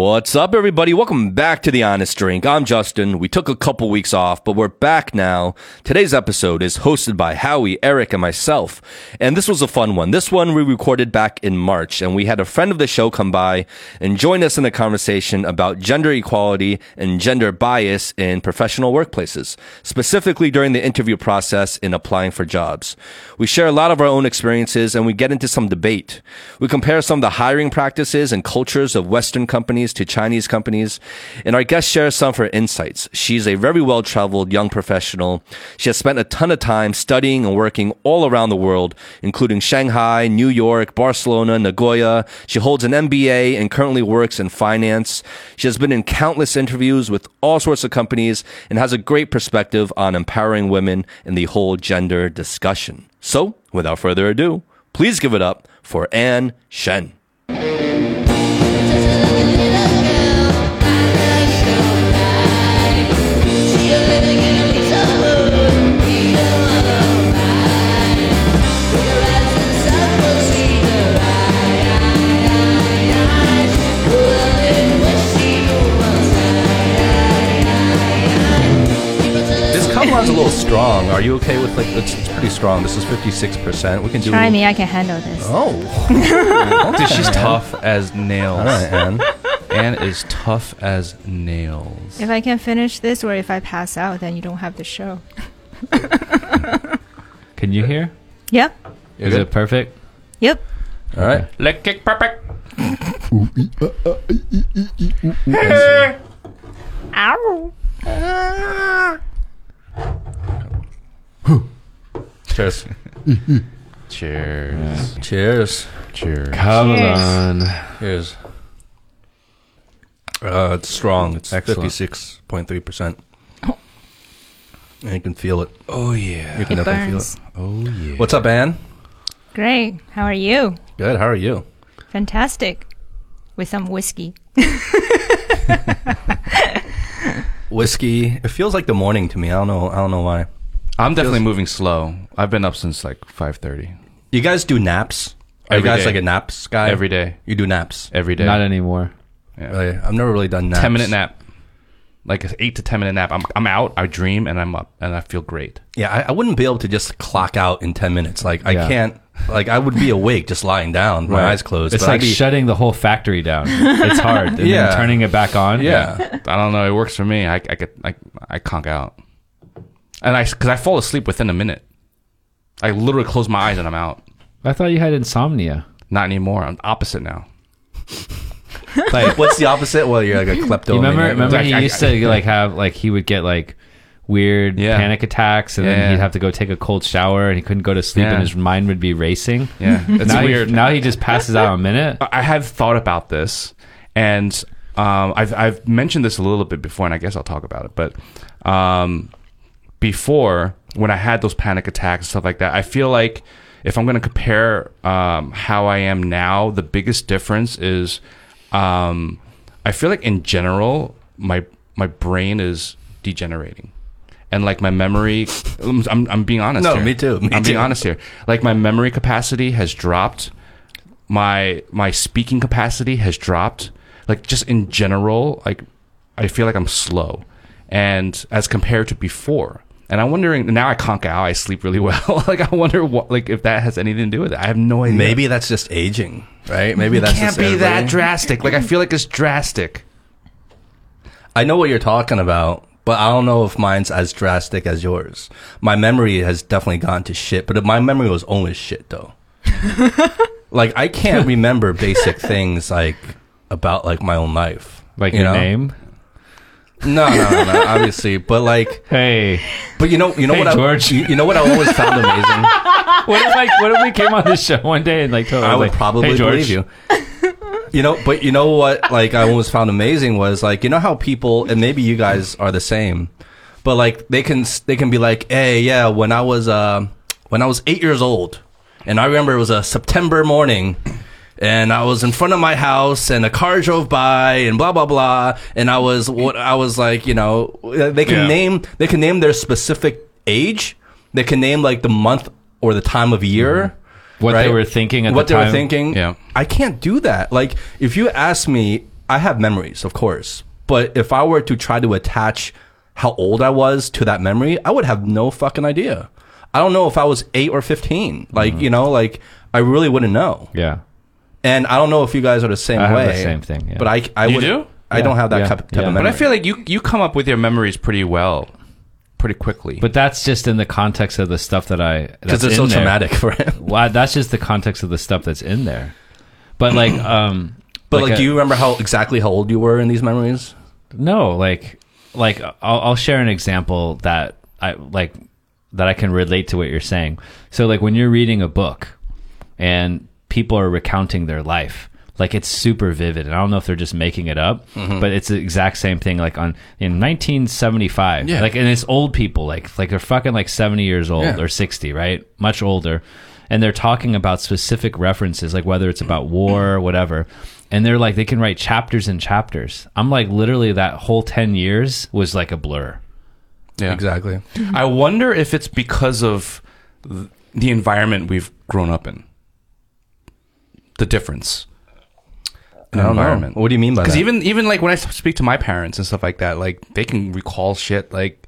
What's up, everybody? Welcome back to The Honest Drink. I'm Justin. We took a couple weeks off, but we're back now. Today's episode is hosted by Howie, Eric, and myself. And this was a fun one. This one we recorded back in March, and we had a friend of the show come by and join us in a conversation about gender equality and gender bias in professional workplaces, specifically during the interview process in applying for jobs. We share a lot of our own experiences and we get into some debate. We compare some of the hiring practices and cultures of Western companies to Chinese companies. And our guest shares some of her insights. She's a very well traveled young professional. She has spent a ton of time studying and working all around the world, including Shanghai, New York, Barcelona, Nagoya. She holds an MBA and currently works in finance. She has been in countless interviews with all sorts of companies and has a great perspective on empowering women in the whole gender discussion. So, without further ado, please give it up for Ann Shen. This come a little strong. Are you okay with like it's, it's pretty strong. This is 56%. We can do Try me, I can handle this. Oh. Dude, she's tough as nails. All right, Ann. Ann is tough as nails. If I can finish this or if I pass out, then you don't have the show. Can you hear? Yep. Is it perfect? Yep. All right. Leg kick perfect. Ow. Ah. Cheers. Cheers. Cheers. Cheers. Come Cheers. on. Cheers. Uh, it's strong. It's Excellent. 56.3%. And you can feel it. Oh yeah. You can It definitely burns. feel Oh yeah. What's up, Ann? Great. How are you? Good. How are you? Fantastic. With some whiskey. Whiskey. It feels like the morning to me. I don't know. I don't know why. I'm definitely moving slow. I've been up since like 5:30 You guys do naps? Are Every you guys day. like a naps guy? every day. You do naps? Every day. Not anymore. Yeah. Really? I've never really done naps. 10 minute nap. Like an 8 to 10 minute nap. I'm I'm out, I dream and I'm up and I feel great. Yeah, I, I wouldn't be able to just clock out in 10 minutes. Like, I Yeah. can't, like, I would be awake just lying down, my Right. eyes closed. It's but I'd like be- shutting the whole factory down. It's hard. And Yeah. then turning it back on. Yeah. I don't know, it works for me. I I get I I conk out. And I cuz I fall asleep within a minute. I literally close my eyes and I'm out. I thought you had insomnia. Not anymore. I'm opposite now. Like, What's the opposite? Well, you're like a kleptomaniac. you remember? Remember Like, he I- used I- to like have like he would get like weird Yeah. panic attacks, and Yeah. then he'd have to go take a cold shower, and he couldn't go to sleep, and his mind would be racing. Yeah. It's now weird. He, now he just passes out a minute. I have thought about this, and um, I've I've mentioned this a little bit before, and I guess I'll talk about it. But um, before, when I had those panic attacks and stuff like that, I feel like if I'm going to compare um, how I am now, the biggest difference is um, I feel like in general my my brain is degenerating. And like my memory, I'm, I'm, I'm being honest. No, here. me too, me I'm being honest here. Like my memory capacity has dropped. My my speaking capacity has dropped. Like just in general like i feel like i'm slow and as compared to before. And i'm wondering now i conk out i sleep really well. Like i wonder what like if that has anything to do with it. I have no idea. Maybe that's just aging, right? Maybe that's can't just be that drastic. Like i feel like it's drastic. I know what you're talking about, but I don't know if mine's as drastic as yours. My memory has definitely gone to shit, but my memory was always shit though. like I can't remember basic things like about like my own life. Like you your know? name. No, no, no, no, obviously, but like, Hey, but you know, you know Hey, what, George. I, you, you know what I always found amazing. what if like what if we came on this show one day and like told I would like, probably hey, George, believe you. You know, but you know what? Like I always found amazing was like you know how people and maybe you guys are the same, but like they can they can be like, hey, yeah, when I was uh when I was eight years old, and I remember it was a September morning. And I was in front of my house, and a car drove by, and blah blah blah. And I was what I was like, you know, they can Yeah. name they can name their specific age. They can name like the month or the time of year. What right? they were thinking at what the they time. were thinking. Yeah. I can't do that. Like, if you ask me I have memories, of course, but if I were to try to attach how old I was to that memory, I would have no fucking idea. I don't know if I was eight or fifteen. Like Mm-hmm. you know, like I really wouldn't know. Yeah. And I don't know if you guys are the same I have way. the same thing, yeah. But I, I You would, do? I Yeah, don't have that yeah, type, type yeah. of memory. But. I feel like you you come up with your memories pretty well, pretty quickly. But that's just in the context of the stuff that I because that's it's so there. traumatic for him. Well, that's just the context of the stuff that's in there. But like, um, But like, a- do you remember how exactly how old you were in these memories? No, like, like I'll, I'll share an example that I like that I can relate to what you're saying. So, like when you're reading a book and people are recounting their life, like it's super vivid. And I don't know if they're just making it up, mm-hmm. but it's the exact same thing. Like on in 1975, Yeah. like and it's old people, like like they're fucking like 70 years old Yeah. or 60, right? Much older. And they're talking about specific references, like whether it's about war or whatever. And they're like, they can write chapters and chapters. I'm like, literally, that whole 10 years was like a blur. yeah. Exactly. I wonder if it's because of the environment we've grown up in. The difference. In I don't know. environment. What do you mean by that? Because even even like when I speak to my parents and stuff like that, like they can recall shit like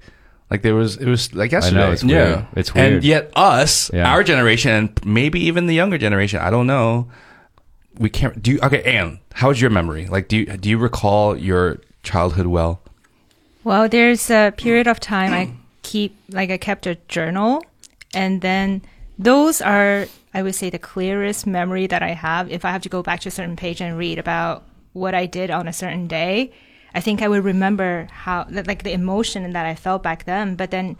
like there was it was like I yesterday. know it's Yeah. It's weird. And yet us, Yeah. our generation, and maybe even the younger generation, I don't know. We can't. Do you? Okay, Ann, how's your memory? Like, do you do you recall your childhood well? Well, there's a period of time I keep, like, I kept a journal, and then those are, I would say, the clearest memory that I have. If I have to go back to a certain page and read about what I did on a certain day, I think I would remember how, like, the emotion that I felt back then. But then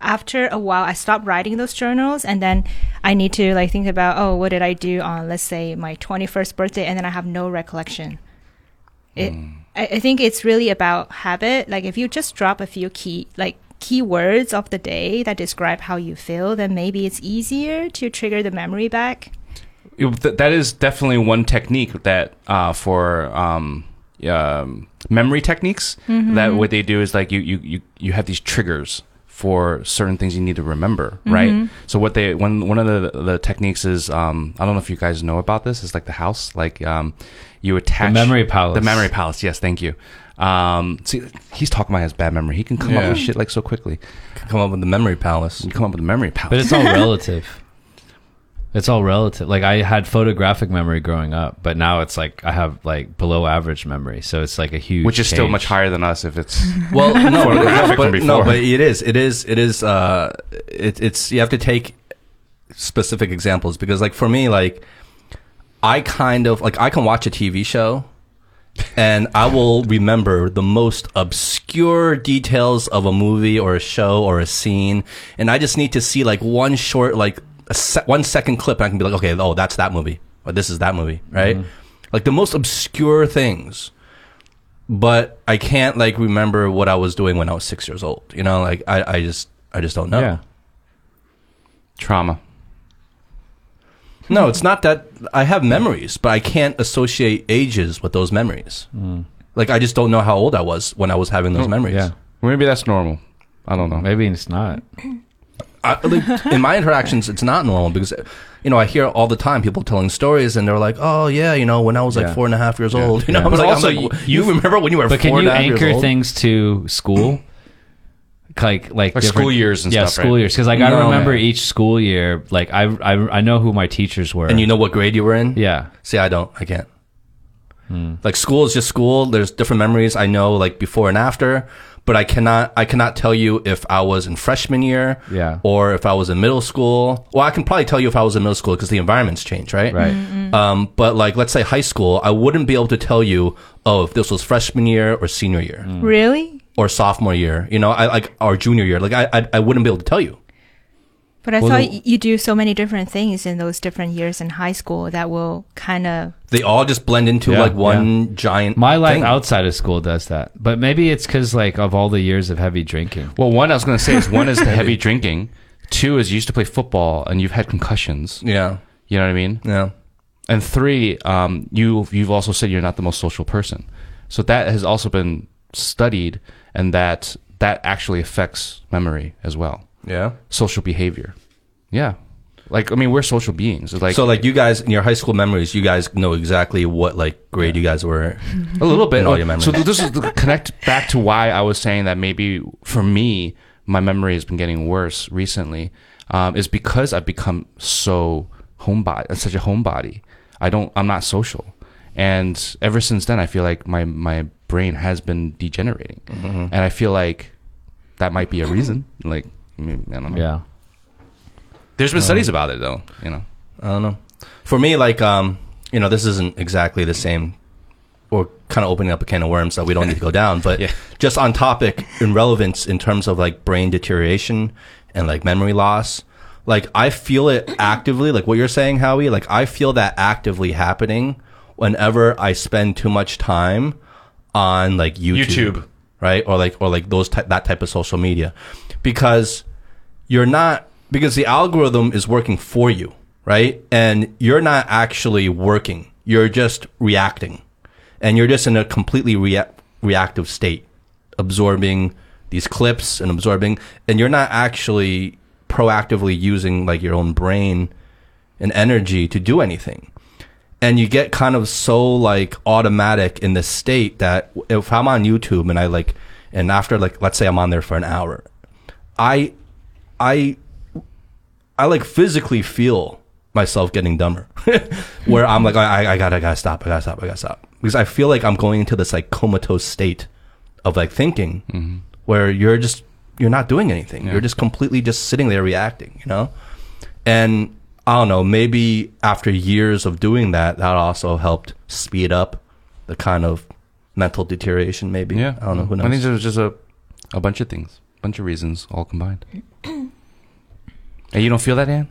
after a while, I stopped writing those journals, and then I need to, like, think about, oh, what did I do on, let's say, my 21st birthday, and then I have no recollection. It, mm. I, I think it's really about habit. Like if you just drop a few key like keywords of the day that describe how you feel, then maybe it's easier to trigger the memory back. It- that is definitely one technique that uh, for um, um, memory techniques. That what they do is like you, you you you have these triggers for certain things you need to remember, right? So what they one one of the the techniques is um, I don't know if you guys know about this. It's like the house, like um, you attach memory palace. The memory palace. Yes, thank you. Um, see, he's talking about his bad memory. He can come up Yeah. with shit like so quickly. Come up with the memory palace. You come up with a memory palace. But it's all relative. It's all relative. Like I had photographic memory growing up, but now it's like I have like below average memory. So it's like a huge, which is still change. much higher than us if it's Well, no, Photographic but, from no, before. but it is, it is, it is. Uh, it, it's you have to take specific examples because, like, for me, like, I kind of like I can watch a TV show, and I will remember the most obscure details of a movie or a show or a scene, and I just need to see like one short, like a se- one second clip, and I can be like, okay, oh, that's that movie, or this is that movie, right? Mm-hmm. Like the most obscure things but I can't like remember what I was doing when I was six years old. You know, like I, I just I just don't know. Yeah. trauma. No, it's not that I have memories, but I can't associate ages with those memories. Hmm. Like I just don't know how old I was when I was having those hmm, memories. Yeah. Maybe that's normal. I don't know. Maybe it's not. I, like, in my interactions, it's not normal because you know I hear all the time people telling stories and they're like, "Oh yeah, you know when I was like Yeah. four and a half years old." You know, Yeah. I'm But like, I'm also, like, you- you remember when you were But four can you a half years anchor things to school? Like like Like different- school years and yeah, stuff, school right? years. Because like I No. remember each school year. Like I, I I know who my teachers were. and you know what grade you were in? yeah. See, I don't. I can't. Hmm. Like school is just school. There's different memories I know, like before and after, but I cannot. I cannot tell you if I was in freshman year, Yeah. or if I was in middle school. Well, I can probably tell you if I was in middle school because the environment's changed, right? Right. Mm-hmm. Um, but like, let's say high school, I wouldn't be able to tell you, oh, if this was freshman year or senior year hmm. Really? Or sophomore year, you know, I like or junior year. Like, I, I, I wouldn't be able to tell you. But I Well, thought you do so many different things in those different years in high school that will kind of They all just blend into Yeah, like one giant. My life thing. outside of school does that, but maybe it's because like of all the years of heavy drinking. Well, one I was going to say is one is the heavy drinking. Two is you used to play football and you've had concussions. Yeah, You know what I mean? yeah. And three, um, you you've also said you're not the most social person. So that has also been studied, and that that actually affects memory as well. Yeah. Social behavior. Yeah. Like I mean, we're social beings. It's like so like you guys in your high school memories, you guys know exactly what like grade you guys were. a little bit. all your memories. So this is the connect back to why I was saying that maybe for me, my memory has been getting worse recently. Um, is because I've become so homebody, such a homebody. I don't. I'm not social, and ever since then, I feel like my my brain has been degenerating, Mm-hmm. and I feel like that might be a reason. Like I, mean, I don't know. Yeah. There's been studies about it though. You know. I don't know. For me, like um, you know, this isn't exactly the same. Or kind of opening up a can of worms that we don't need to go down, but Yeah. just on topic in relevance in terms of like brain deterioration and like memory loss. Like I feel it actively, like what you're saying, Howie. Like I feel that actively happening whenever I spend too much time on like YouTube, YouTube. right? Or like or like those ty- that type of social media, because you're not because the algorithm is working for you, right? And you're not actually working. You're just reacting. And you're just in a completely rea- reactive state, absorbing these clips and absorbing and you're not actually proactively using like your own brain and energy to do anything. And you get kind of so like automatic in this state that if I'm on YouTube and I like and after like let's say I'm on there for an hour, I I I like physically feel myself getting dumber, where I'm like, I, I gotta, I gotta stop, I gotta stop, I gotta stop, because I feel like I'm going into this like comatose state of like thinking, mm-hmm. where you're just you're not doing anything, you're just completely just sitting there reacting, you know, and I don't know, maybe after years of doing that, that also helped speed up the kind of mental deterioration. Maybe, Yeah. I don't know, who knows. I think there's just a, a bunch of things, a bunch of reasons all combined. and you don't feel that, Ann?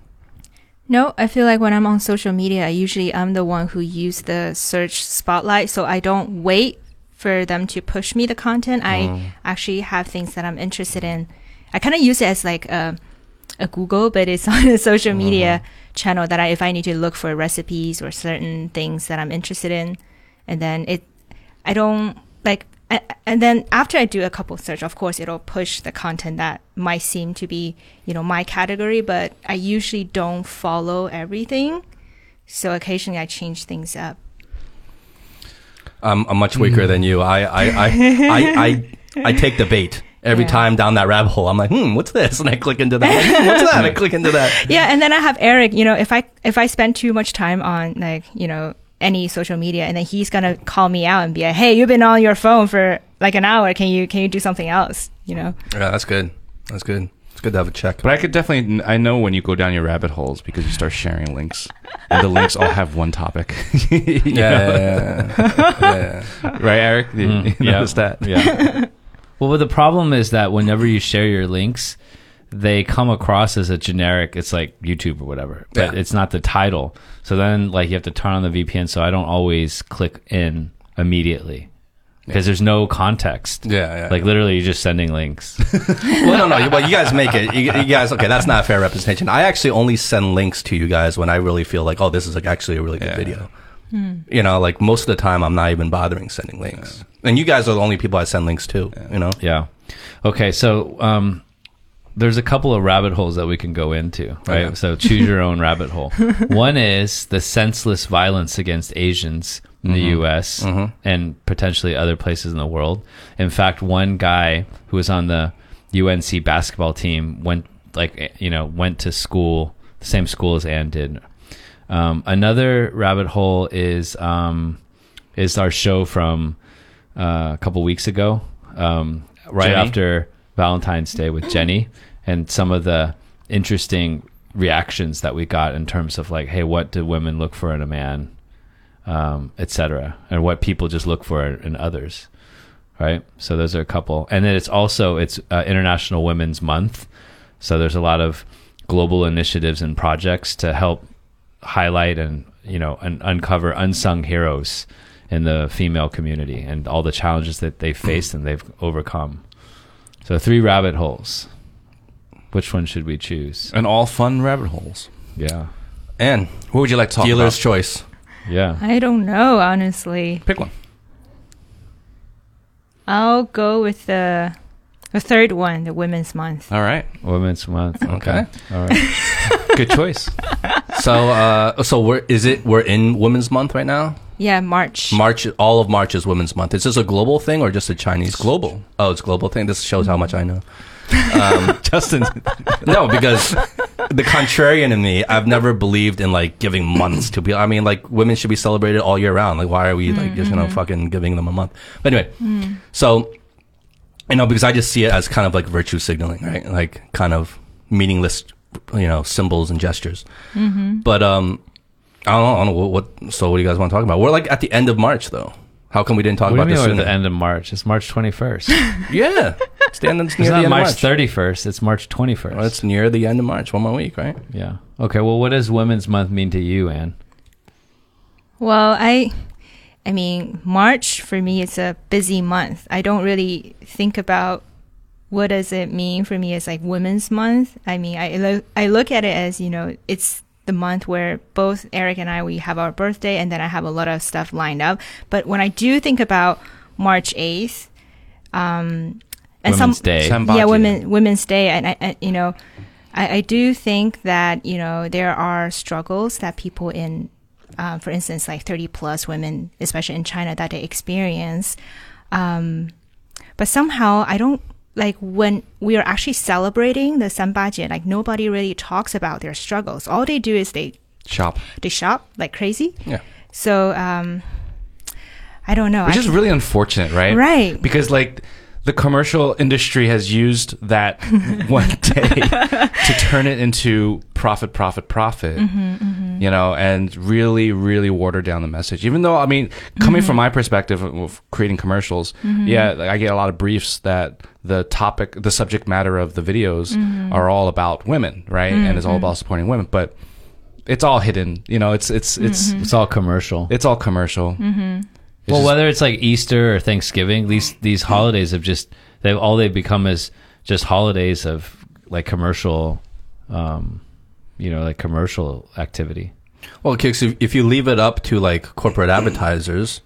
No, I feel like when I'm on social media, I usually I'm the one who use the search spotlight, so I don't wait for them to push me the content. I oh. actually have things that I'm interested in. I kind of use it as like a, a Google, but it's on a social media mm-hmm. channel that I if I need to look for recipes or certain things that I'm interested in, and then it, I don't like. a- And then after I do a couple search, of course, it'll push the content that might seem to be, you know, my category. But I usually don't follow everything, so occasionally I change things up. I'm, I'm much weaker hmm. than you. I I, I, I, I I take the bait every Yeah. time down that rabbit hole. I'm like, hmm, what's this? And I click into that. Like, hmm, what's that? I click into that. yeah and then i have eric you know if i if i spend too much time on like you know any social media and then he's gonna call me out and be like hey you've been on your phone for like an hour can you can you do something else you know Yeah, that's good. That's good. It's good to have a check. But I could definitely, I know when you go down your rabbit holes because you start sharing links, and the links all have one topic. You yeah, yeah, yeah, yeah. right, Eric? You, Mm, you yeah. noticed that? Yeah. Well, but the problem is that whenever you share your links, they come across as a generic. It's like YouTube or whatever, but Yeah. it's not the title. So then, like, you have to turn on the VPN. So I don't always click in immediately because there's no context. Yeah, yeah. Like literally, you're just sending links. well, no, no. Well, you guys make it. You, you guys, okay, that's not a fair representation. I actually only send links to you guys when I really feel like, oh, this is like actually a really good Yeah. Video. You know, like most of the time, I'm not even bothering sending links. And you guys are the only people I send links to. You know, Yeah. Okay, so um, there's a couple of rabbit holes that we can go into, right? Okay. So choose your own rabbit hole. One is the senseless violence against Asians in the mm-hmm. U.S. Mm-hmm. and potentially other places in the world. In fact, one guy who was on the UNC basketball team went, like, eh, you know, went to school, the same school as Ann did. Um, another rabbit hole is um, is our show from uh, a couple weeks ago, um, right Jenny? after Valentine's Day with Jenny, and some of the interesting reactions that we got in terms of like, hey, what do women look for in a man, um, etc., and what people just look for in others, right? So those are a couple, and then it's also it's uh, International Women's Month, so there's a lot of global initiatives and projects to help highlight and you know and uncover unsung heroes in the female community and all the challenges that they faced and they've overcome. So three rabbit holes. Which one should we choose? And all fun rabbit holes. Yeah. and What would you like to talk dealer's about? choice. Yeah. i don't know honestly Pick one. i'll go with the the third one the women's month All right. Women's month. Okay. All right. Good choice. So, uh, so we're is it we're in Women's Month right now? Yeah, March. March, all of March is Women's Month. Is this a global thing or just a Chinese? global. Oh, it's a global thing. This shows how much I know. Um, Justin. No, because the contrarian in me, I've never believed in like giving months to people. I mean, like women should be celebrated all year round. Like, why are we like just you know fucking giving them a month? But anyway, so you know, because I just see it as kind of like virtue signaling, right? Like kind of meaningless, you know, symbols and gestures. But um, I don't know. I don't know what, what. So, what do you guys want to talk about? We're like at the end of March, though. How come we didn't talk What do you about mean this at the end of March? It's March 21st. Yeah, standing near It's the not end March, of March. 31st. It's March 21st. Well, it's near the end of March. One more week, right? yeah. Okay. Well, what does Women's Month mean to you, Ann? Well, I I mean, March for me is a busy month. I don't really think about what does it mean for me as like Women's Month. I mean, I look I look at it as, you know, it's the month where both Eric and I we have our birthday and then I have a lot of stuff lined up. But when I do think about March 8th, um and Women's some Day. Yeah, women Women's Day, and I, I you know, I, I do think that you know there are struggles that people in, um, for instance, like thirty plus women, especially in China, that they experience. Um, but somehow I don't like when we are actually celebrating the Sanbaji, like nobody really talks about their struggles. All they do is they Shop. they shop like crazy. Yeah. So um, I don't know. Which I is really unfortunate, right? Right. Because like the commercial industry has used that one day to turn it into profit, profit, profit. Mm-hmm, mm-hmm. You know, and really, really water down the message. Even though, I mean, coming from mm-hmm. my perspective of- of creating commercials, yeah, like, I get a lot of briefs that the topic, the subject matter of the videos are all about women, right? And it's all about supporting women, but it's all hidden. You know, it's it's it's Mm-hmm. It's all commercial. it's all commercial. It's well, just- whether it's like Easter or Thanksgiving, these these holidays have just they've all they've become is just holidays of like commercial, um, you know, like commercial activity. Well, Kicks, if, if you leave it up to like corporate advertisers,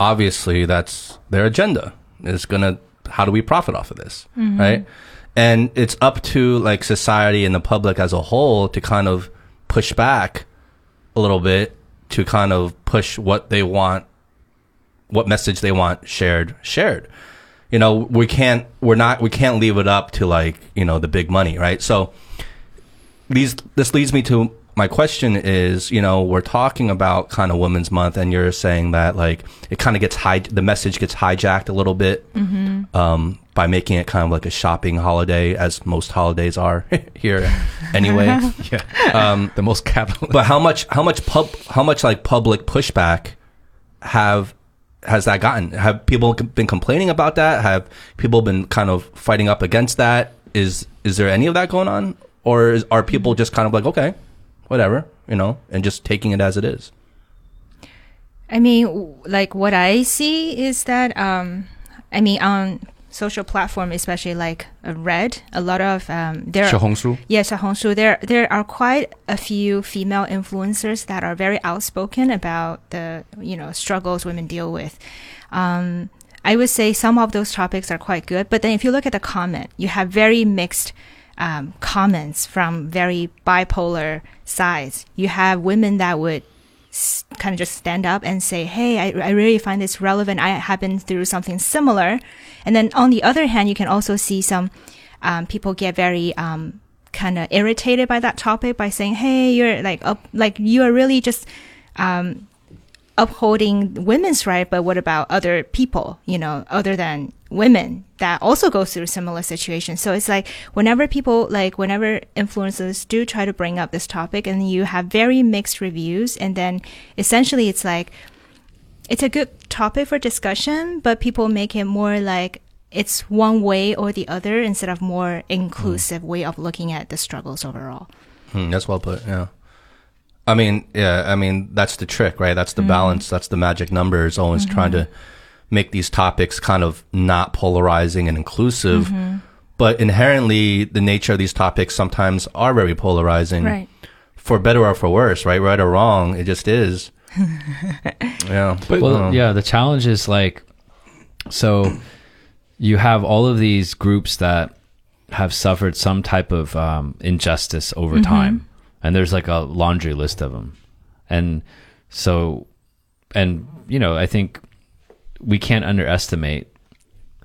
obviously that's their agenda. It's gonna how do we profit off of this, right? And it's up to like society and the public as a whole to kind of push back a little bit to kind of push what they want, what message they want shared, shared. You know, we can't, we're not, we can't leave it up to like, you know, the big money, right? So, these this leads me to my question is you know we're talking about kind of women's month and you're saying that like it kind of gets high the message gets hijacked a little bit um, by making it kind of like a shopping holiday as most holidays are here anyway yeah, um, the most capital. but how much how much pub how much like public pushback have has that gotten? Have people been complaining about that? Have people been kind of fighting up against that? Is is there any of that going on? Or is, are people just kind of like okay whatever you know and just taking it as it is? I mean, like what I see is that, um, I mean, on social platform, especially like uh, Red, a lot of um, there. Yes, Xiaohongshu. There, there are quite a few female influencers that are very outspoken about the, you know, struggles women deal with. Um, I would say some of those topics are quite good, but then if you look at the comment, you have very mixed um, comments from very bipolar sides. You have women that would kind of just stand up and say, "Hey, I, I really find this relevant. I have been through something similar." And then on the other hand, you can also see some um, people get very um, kind of irritated by that topic by saying, "Hey, you're like like you are really just." Um, upholding women's right but what about other people you know other than women that also go through similar situations so it's like whenever people like whenever influencers do try to bring up this topic and you have very mixed reviews and then essentially it's like it's a good topic for discussion but people make it more like it's one way or the other instead of more inclusive way of looking at the struggles overall Hmm, that's well put. Yeah. I mean, yeah. I mean, that's the trick, right? That's the balance. That's the magic number. Is always trying to make these topics kind of not polarizing and inclusive. But inherently, the nature of these topics sometimes are very polarizing, right for better or for worse, right? Right or wrong, it just is. yeah. But- Well, um, yeah, the challenge is like, so you have all of these groups that have suffered some type of um, injustice over time, and there's like a laundry list of them, and so, and you know, I think we can't underestimate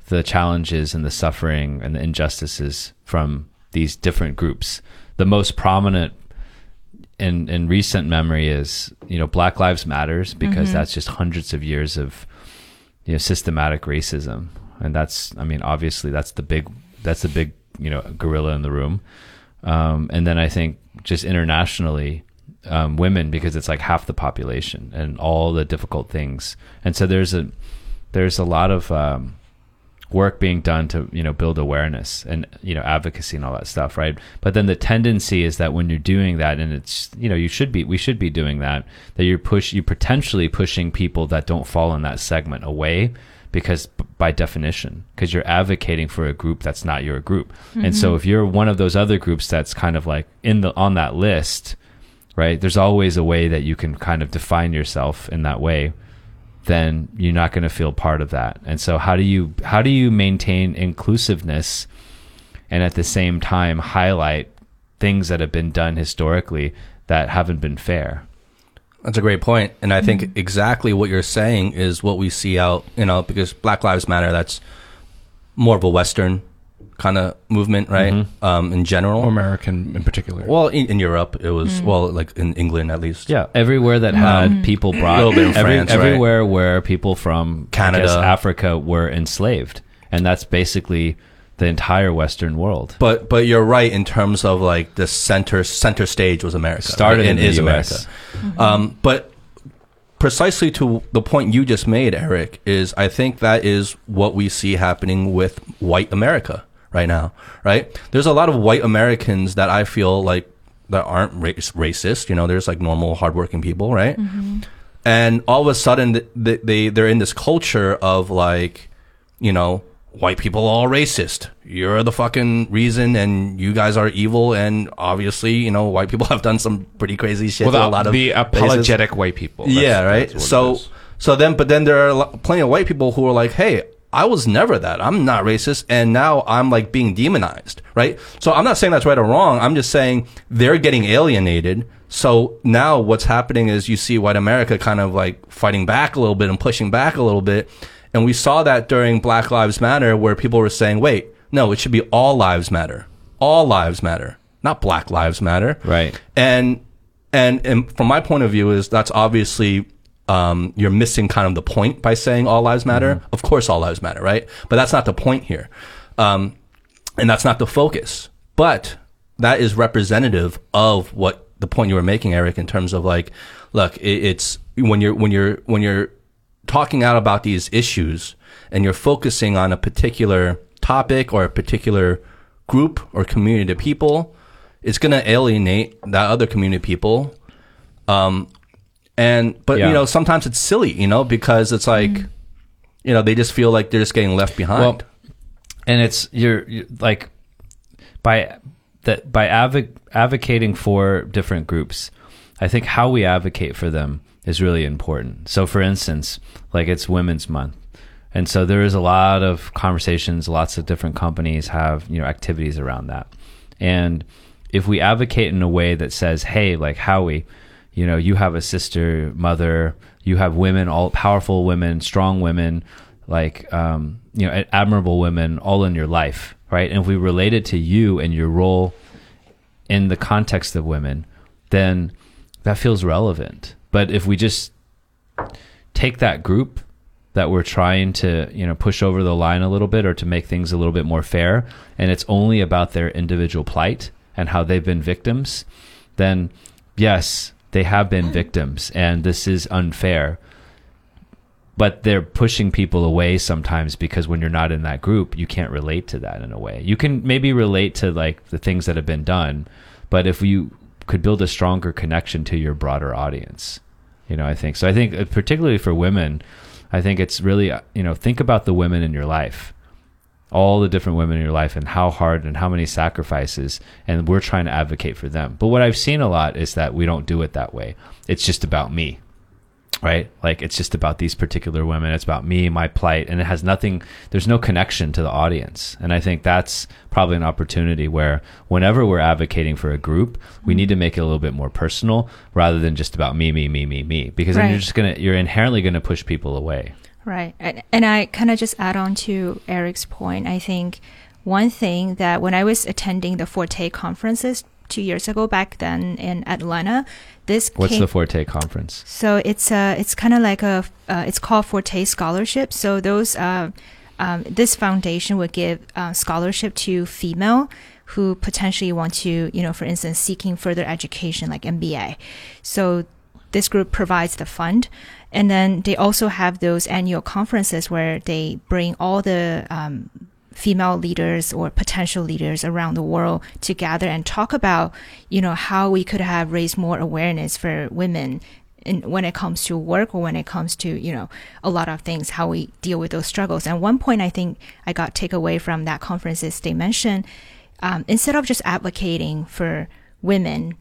the challenges and the suffering and the injustices from these different groups. The most prominent in in recent memory is you know Black Lives Matters because mm-hmm. that's just hundreds of years of you know systematic racism, and that's I mean obviously that's the big that's the big you know gorilla in the room, um, and then I think just internationally. Um, women because it's like half the population and all the difficult things and so there's a there's a lot of um, work being done to you know build awareness and you know advocacy and all that stuff right but then the tendency is that when you're doing that and it's you know you should be we should be doing that that you're push you potentially pushing people that don't fall in that segment away because by definition because you're advocating for a group that's not your group and so mm-hmm. if you're one of those other groups that's kind of like in the on that list right there's always a way that you can kind of define yourself in that way then you're not going to feel part of that. And so how do you how do you maintain inclusiveness and at the same time highlight things that have been done historically that haven't been fair? That's a great point, and I think mm-hmm. exactly what you're saying is what we see out. You know, because Black Lives Matter, that's more of a Western kind of movement, right? Mm-hmm. Um, in general, Or American in particular. well, in, in Europe, it was mm. well, like in England at least. Yeah, everywhere that um, had mm-hmm. people brought little bit in every- France, right? everywhere where people from I Canada. guess, Africa were enslaved, and that's basically the entire Western world. But but you're right in terms of like the center center stage was America. Started right? in and the is US. America. Um, but precisely to the point you just made, Eric, is I think that is what we see happening with white America right now. Right? There's a lot of white Americans that I feel like that aren't race, racist. You know, there's like normal, hardworking people, right? And all of a sudden, th- th- they they're in this culture of like, you know, white people are all racist. You're the fucking reason, and you guys are evil. And obviously, you know, white people have done some pretty crazy shit. well, to a lot of the places. apologetic white people. That's- yeah, right. that's what it So, so then, but then there are plenty of white people who are like, "Hey, I was never that. I'm not racist, and now I'm like being demonized." Right. So I'm not saying that's right or wrong. I'm just saying they're getting alienated. So now what's happening is you see white America kind of like fighting back a little bit and pushing back a little bit, and we saw that during Black Lives Matter, where people were saying, "Wait, no, it should be all lives matter. All lives matter, not Black Lives Matter." Right. and and and from my point of view is that's obviously um, you're missing kind of the point by saying all lives matter. Of course, all lives matter, right? But that's not the point here, um, and that's not the focus. But that is representative of what the point you were making, Eric, in terms of like, look, it, it's when you're when you're when you're talking out about these issues and you're focusing on a particular topic or a particular group or community of people, it's going to alienate that other community of people. Um, and but Yeah. you know sometimes it's silly, you know, because it's like, you know, they just feel like they're just getting left behind. Well, and it's you're, you're like by that by advo- advocating for different groups i think how we advocate for them is really important. So for instance like it's women's month. And so there is a lot of conversations lots of different companies have you know activities around that. And if we advocate in a way that says hey like howie you know you have a sister mother you have women all powerful women strong women like um, you know admirable women all in your life right? And if we relate it to you and your role in the context of women then that feels relevant but if we just take that group that we're trying to you know push over the line a little bit or to make things a little bit more fair and it's only about their individual plight and how they've been victims then yes they have been victims and this is unfair. But they're pushing people away sometimes because when you're not in that group you can't relate to that in a way. You can maybe relate to like the things that have been done but if you could build a stronger connection to your broader audience you know i think. So i think uh, particularly for women i think it's really uh, you know think about the women in your life all the different women in your life and how hard and how many sacrifices and we're trying to advocate for them. But what i've seen a lot is that we don't do it that way. It's just about me right? Like it's just about these particular women. It's about me, my plight, and it has nothing. There's no connection to the audience, and I think that's probably an opportunity where whenever we're advocating for a group, we need to make it a little bit more personal rather than just about me, me, me, me, me, because then you're just gonna you're inherently gonna push people away. Right. And, and I kind of just add on to Eric's point. I think one thing that when I was attending the Forte conferences two years ago back then in Atlanta, this What's came, the Forte conference? so it's uh it's kind of like a uh, it's called Forte Scholarship. So those uh, um, this foundation would give uh, scholarship to female who potentially want to you know for instance seeking further education like MBA. So this group provides the fund, and then they also have those annual conferences where they bring all the um, female leaders or potential leaders around the world to gather and talk about, you know, how we could have raised more awareness for women in, when it comes to work or when it comes to, you know, a lot of things, how we deal with those struggles. And one point I think I got takeaway from that conference is they mentioned um, instead of just advocating for women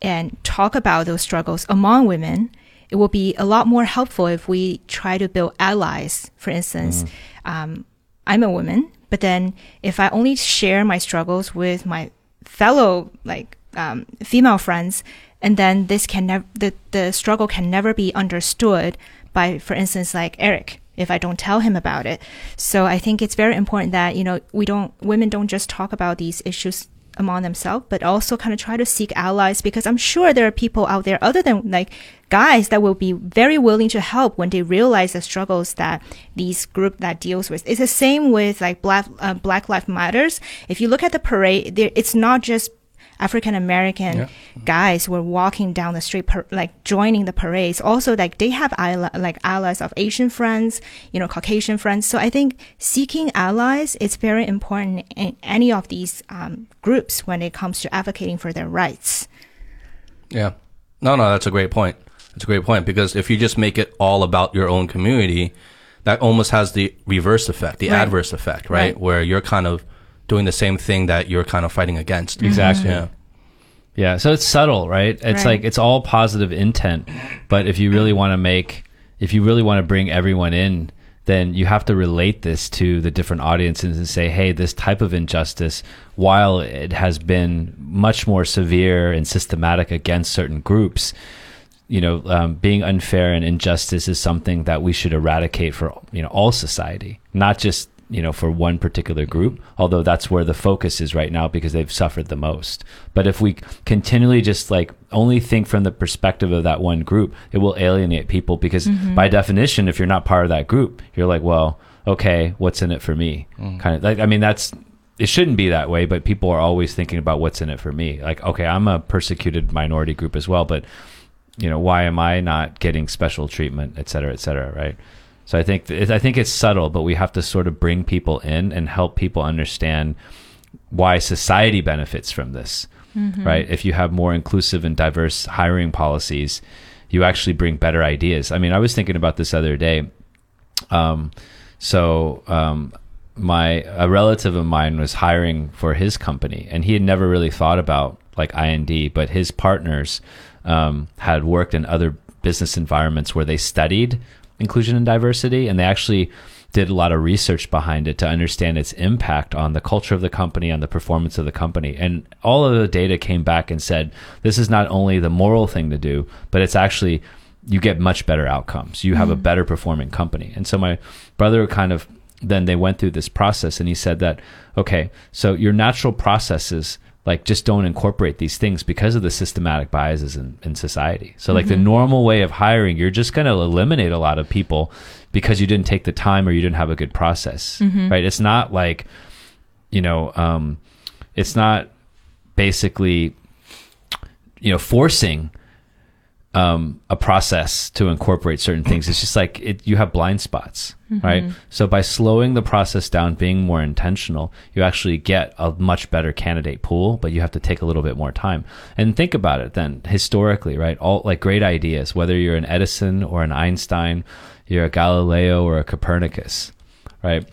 and talk about those struggles among women, it will be a lot more helpful if we try to build allies. For instance, um, I'm a woman, but then if I only share my struggles with my fellow like um, female friends, and then this can never the the struggle can never be understood by, for instance, like Eric. If I don't tell him about it, so I think it's very important that you know we don't women don't just talk about these issues among themselves, but also kind of try to seek allies because I'm sure there are people out there other than like guys that will be very willing to help when they realize the struggles that these group that deals with. It's the same with like Black uh, Black Lives Matters. If you look at the parade, there, it's not just African American Yeah. guys were walking down the street, par- like joining the parades. Also, like they have ally- like allies of Asian friends, you know, Caucasian friends. So I think seeking allies is very important in any of these um, groups when it comes to advocating for their rights. Yeah. No, no, that's a great point. That's a great point because if you just make it all about your own community, that almost has the reverse effect, the Right. adverse effect, right? Right. Where you're kind of doing the same thing that you're kind of fighting against. Mm-hmm. Exactly. Yeah. Yeah, so it's subtle, right? It's Right. like it's all positive intent, but if you really want to make, if you really want to bring everyone in, then you have to relate this to the different audiences and say, hey, this type of injustice, while it has been much more severe and systematic against certain groups, you know, um, being unfair and injustice is something that we should eradicate for you know all society, not just you know for one particular group. Although that's where the focus is right now because they've suffered the most. But if we continually just like only think from the perspective of that one group, it will alienate people because by definition, if you're not part of that group, you're like, well, okay, what's in it for me? Kind of like I mean that's it shouldn't be that way, but people are always thinking about what's in it for me. Like, okay, I'm a persecuted minority group as well, but you know, why am I not getting special treatment, et cetera, et cetera, right? So I think th- I think it's subtle, but we have to sort of bring people in and help people understand why society benefits from this, right? If you have more inclusive and diverse hiring policies, you actually bring better ideas. I mean, I was thinking about this other day. Um, so um, my a relative of mine was hiring for his company, and he had never really thought about like IND, but his partners um, had worked in other business environments where they studied inclusion and diversity, and they actually did a lot of research behind it to understand its impact on the culture of the company, on the performance of the company. And all of the data came back and said this is not only the moral thing to do, but it's actually you get much better outcomes. You have a better performing company. And so my brother kind of then they went through this process and he said that okay, so your natural processes like just don't incorporate these things because of the systematic biases in, in society. So like the normal way of hiring, you're just going to eliminate a lot of people because you didn't take the time or you didn't have a good process, right? It's not like, you know, um, it's not basically, you know, forcing um, a process to incorporate certain things. It's just like it, you have blind spots, right? Mm-hmm. So by slowing the process down, being more intentional, you actually get a much better candidate pool, but you have to take a little bit more time. And think about it then historically, right? All like great ideas, whether you're an Edison or an Einstein, you're a Galileo or a Copernicus, right?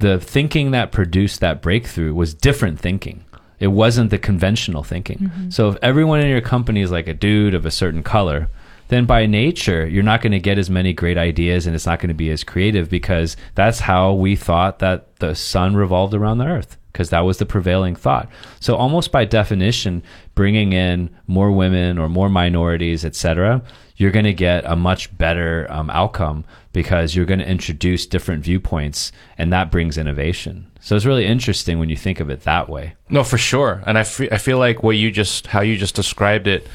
The thinking that produced that breakthrough was different thinking. It wasn't the conventional thinking. Mm-hmm. So if everyone in your company is like a dude of a certain color, then by nature, you're not going to get as many great ideas and it's not going to be as creative because that's how we thought that the sun revolved around the earth because that was the prevailing thought. So almost by definition, bringing in more women or more minorities, etc., you're going to get a much better um, outcome because you're going to introduce different viewpoints and that brings innovation. So it's really interesting when you think of it that way. No, for sure. And I I feel like what you just how you just described it,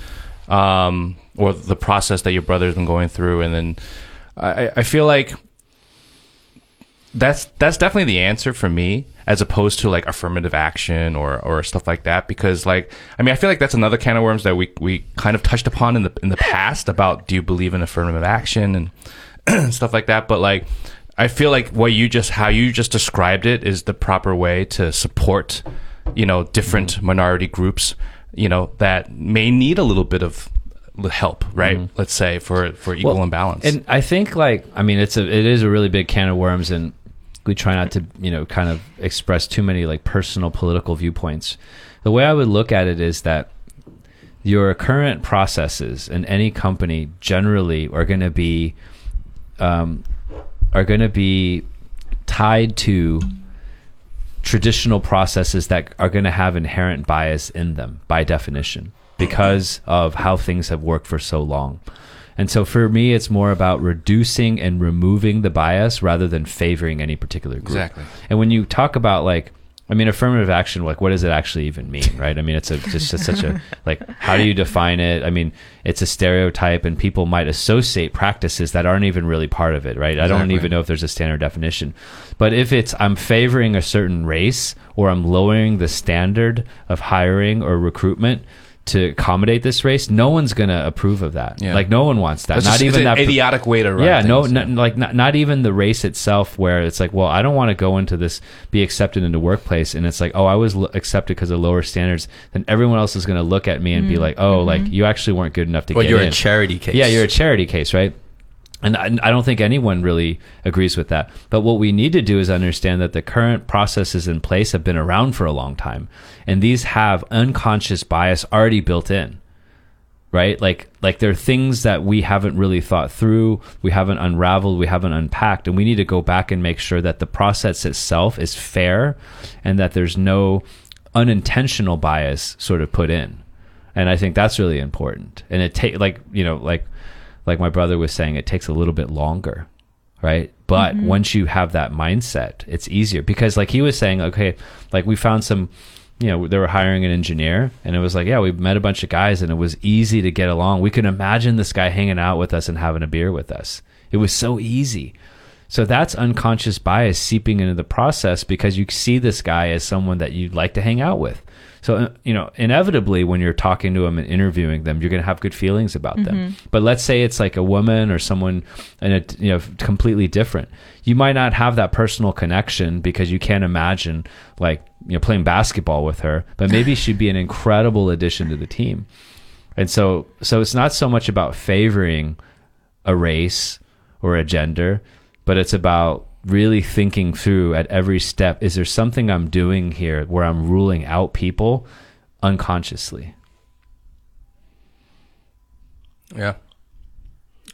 um, or the process that your brother's been going through, and then I, I feel like that's that's definitely the answer for me, as opposed to like affirmative action or or stuff like that. Because like I mean, I feel like that's another can of worms that we we kind of touched upon in the in the past about do you believe in affirmative action and stuff like that. But like I feel like what you just how you just described it is the proper way to support, you know, different minority groups, you know, that may need a little bit of help, right? Let's say for for equal Well, imbalance. And I think like I mean it's a it is a really big can of worms and we try not to, you know, kind of express too many like personal political viewpoints. The way I would look at it is that your current processes in any company generally are going to be um, are going to be tied to traditional processes that are going to have inherent bias in them by definition because of how things have worked for so long. And so for me, it's more about reducing and removing the bias rather than favoring any particular group. Exactly. And when you talk about like, I mean, affirmative action, like, what does it actually even mean, right? I mean, it's a just, just such a like, how do you define it? I mean, it's a stereotype, and people might associate practices that aren't even really part of it, right? I don't even know if there's a standard definition. But if it's I'm favoring a certain race or I'm lowering the standard of hiring or recruitment to accommodate this race, no one's gonna approve of that. Yeah. Like, no one wants that. That's not just, even it's that an idiotic way to run. yeah, no, things. not, like not, not even the race itself, where it's like, well, I don't want to go into this, be accepted into workplace, and it's like, oh, I was l- accepted because of lower standards. Then everyone else is going to look at me and be mm. like, oh, like mm-hmm. you actually weren't good enough to Or get you're in. a charity case. Yeah, you're a charity case, right? And I, I don't think anyone really agrees with that. But what we need to do is understand that the current processes in place have been around for a long time, and these have unconscious bias already built in right? Like like there are things that we haven't really thought through we haven't unraveled we haven't unpacked. And we need to go back and make sure that the process itself is fair and that there's no unintentional bias sort of put in. And i think that's really important. And it take like you know like like my brother was saying it takes a little bit longer right? But mm-hmm. once you have that mindset it's easier. Because like he was saying okay like we found some you know they were hiring an engineer and it was like yeah we met a bunch of guys and it was easy to get along. We could imagine this guy hanging out with us and having a beer with us. It was so easy so that's unconscious bias seeping into the process because you see this guy as someone that you'd like to hang out with. So, uh, you know, inevitably when you're talking to them and interviewing them, you're going to have good feelings about them. But let's say it's like a woman or someone in a, you know, completely different. You might not have that personal connection because you can't imagine like, you know, playing basketball with her, but maybe she'd be an incredible addition to the team. And so, so it's not so much about favoring a race or a gender, but it's about really thinking through at every step is there something I'm doing here where I'm ruling out people unconsciously? Yeah.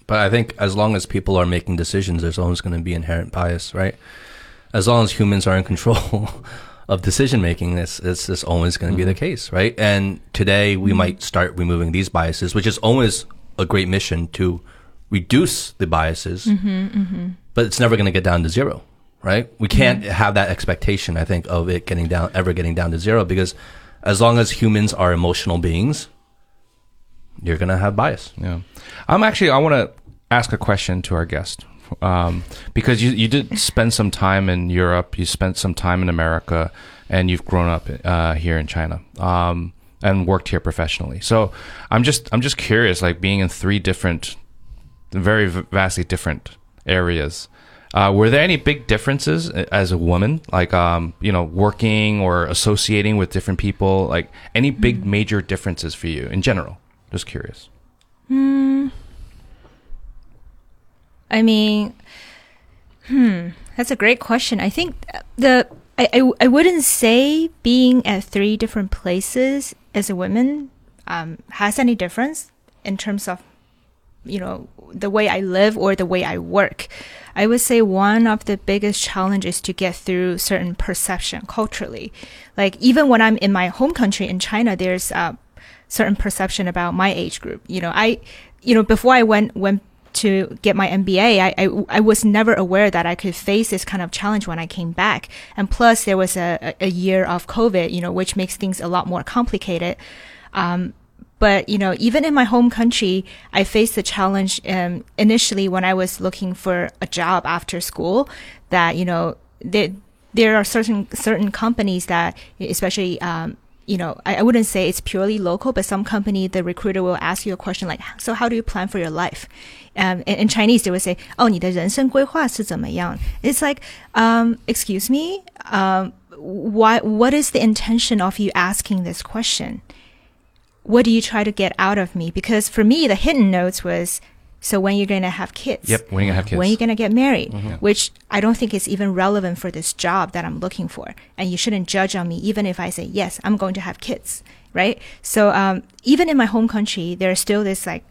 But I think as long as people are making decisions, there's always going to be inherent bias, right? As long as humans are in control of decision making, it's, it's, it's always going to be the mm-hmm. case, right? And today we mm-hmm. might start removing these biases, which is always a great mission to reduce the biases, mm-hmm, but it's never going to get down to zero, right? We can't have that expectation, I think, of it getting down, ever getting down to zero because as long as humans are emotional beings, you're going to have bias. Yeah. I'm actually, I want to ask a question to our guest. Um, because you, you did spend some time in Europe, you spent some time in America, and you've grown up uh, here in China um, and worked here professionally. So I'm just I'm just curious, like being in three different, very v- vastly different areas. Uh, were there any big differences as a woman, like um, you know, working or associating with different people? Like any big major differences for you in general? Just curious. I mean, hmm, that's a great question. I think the I, I, I wouldn't say being at three different places as a woman um, has any difference in terms of you know, the way I live or the way I work. I would say one of the biggest challenges to get through certain perception culturally. Like even when I'm in my home country in China, there's a certain perception about my age group. You know, I, you know, before I went went to get my MBA, I, I, I was never aware that I could face this kind of challenge when I came back. And plus, there was a, a year of COVID, you know, which makes things a lot more complicated. Um, but you know, even in my home country, I faced the challenge um, initially when I was looking for a job after school. That you know, there there are certain certain companies that, especially. Um, you know, I, I wouldn't say it's purely local, but some company, the recruiter will ask you a question like, so how do you plan for your life? Um, in, in Chinese, they would say, oh, 你的人生规划是怎么样? It's like, um, excuse me, um, why, what is the intention of you asking this question? What do you try to get out of me? Because for me, the hidden notes was, so when you're going to have kids? Yep, when you're gonna have kids. When you're going to get married? Which I don't think is even relevant for this job that I'm looking for. And you shouldn't judge on me even if I say, yes, I'm going to have kids, right? So, um, even in my home country, there's still this like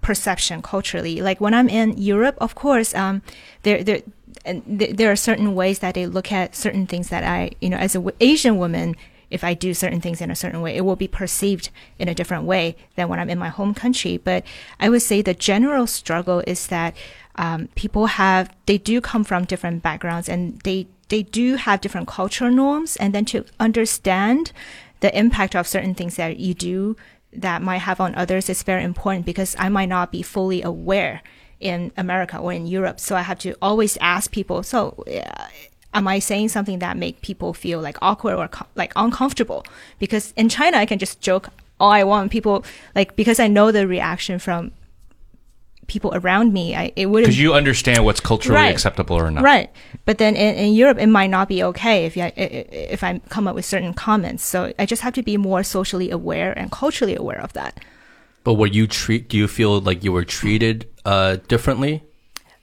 perception culturally. Like when I'm in Europe, of course, um, there, there, and th- there are certain ways that they look at certain things that I, you know, as a w- Asian woman, if I do certain things in a certain way, it will be perceived in a different way than when I'm in my home country. But I would say the general struggle is that um, people have, they do come from different backgrounds and they, they do have different cultural norms. And then to understand the impact of certain things that you do that might have on others is very important because I might not be fully aware in America or in Europe. So I have to always ask people, so uh, am I saying something that make people feel like awkward or like uncomfortable? Because in China, I can just joke all I want. People like, because I know the reaction from people around me, I, it wouldn't Because you understand what's culturally Right. acceptable or not. Right. But then in, in Europe, it might not be okay if you, i- i- if I come up with certain comments. So I just have to be more socially aware and culturally aware of that. But were you treat? Do you feel like you were treated uh, differently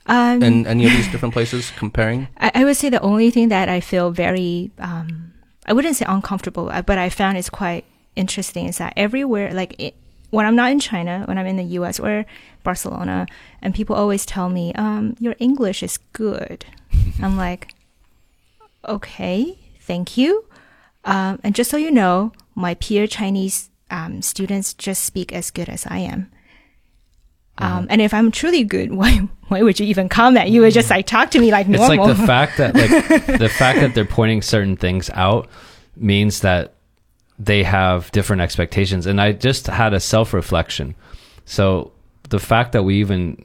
Um, in any of these different places? Comparing, I, I would say the only thing that I feel very, um, I wouldn't say uncomfortable, uh, but I found is quite interesting is that everywhere, like it, when I'm not in China, when I'm in the US or Barcelona, and people always tell me, um, your English is good. I'm like, okay, thank you. Um, and just so you know, my peer Chinese um, students just speak as good as I am. Um, and if I'm truly good, why why would you even comment? You would just like talk to me like normal. It's like the fact that like the fact that they're pointing certain things out means that they have different expectations. And I just had a self reflection. So the fact that we even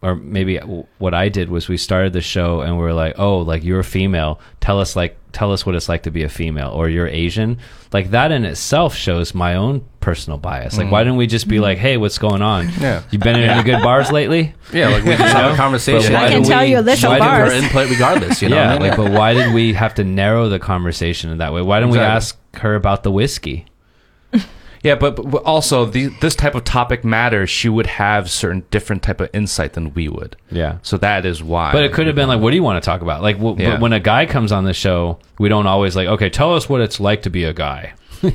or maybe what I did was we started the show and we are like, oh, like you're a female. Tell us like tell us what it's like to be a female, or you're Asian. Like that in itself shows my own personal bias. Like why mm-hmm. didn't we just be mm-hmm. like, hey, what's going on? Yeah. you been in any good bars lately? yeah, like we just have a conversation. But why I can do tell we- you a list of why do bars. her input regardless? You know, yeah, what I mean? like, but why did we have to narrow the conversation in that way? Why didn't we ask her about the whiskey? Yeah, but, but also the, this type of topic matters. She would have certain different type of insight than we would. Yeah. So that is why. But it could have been like, what do you want to talk about? Like, w- Yeah. but when a guy comes on the show, we don't always like, okay, tell us what it's like to be a guy.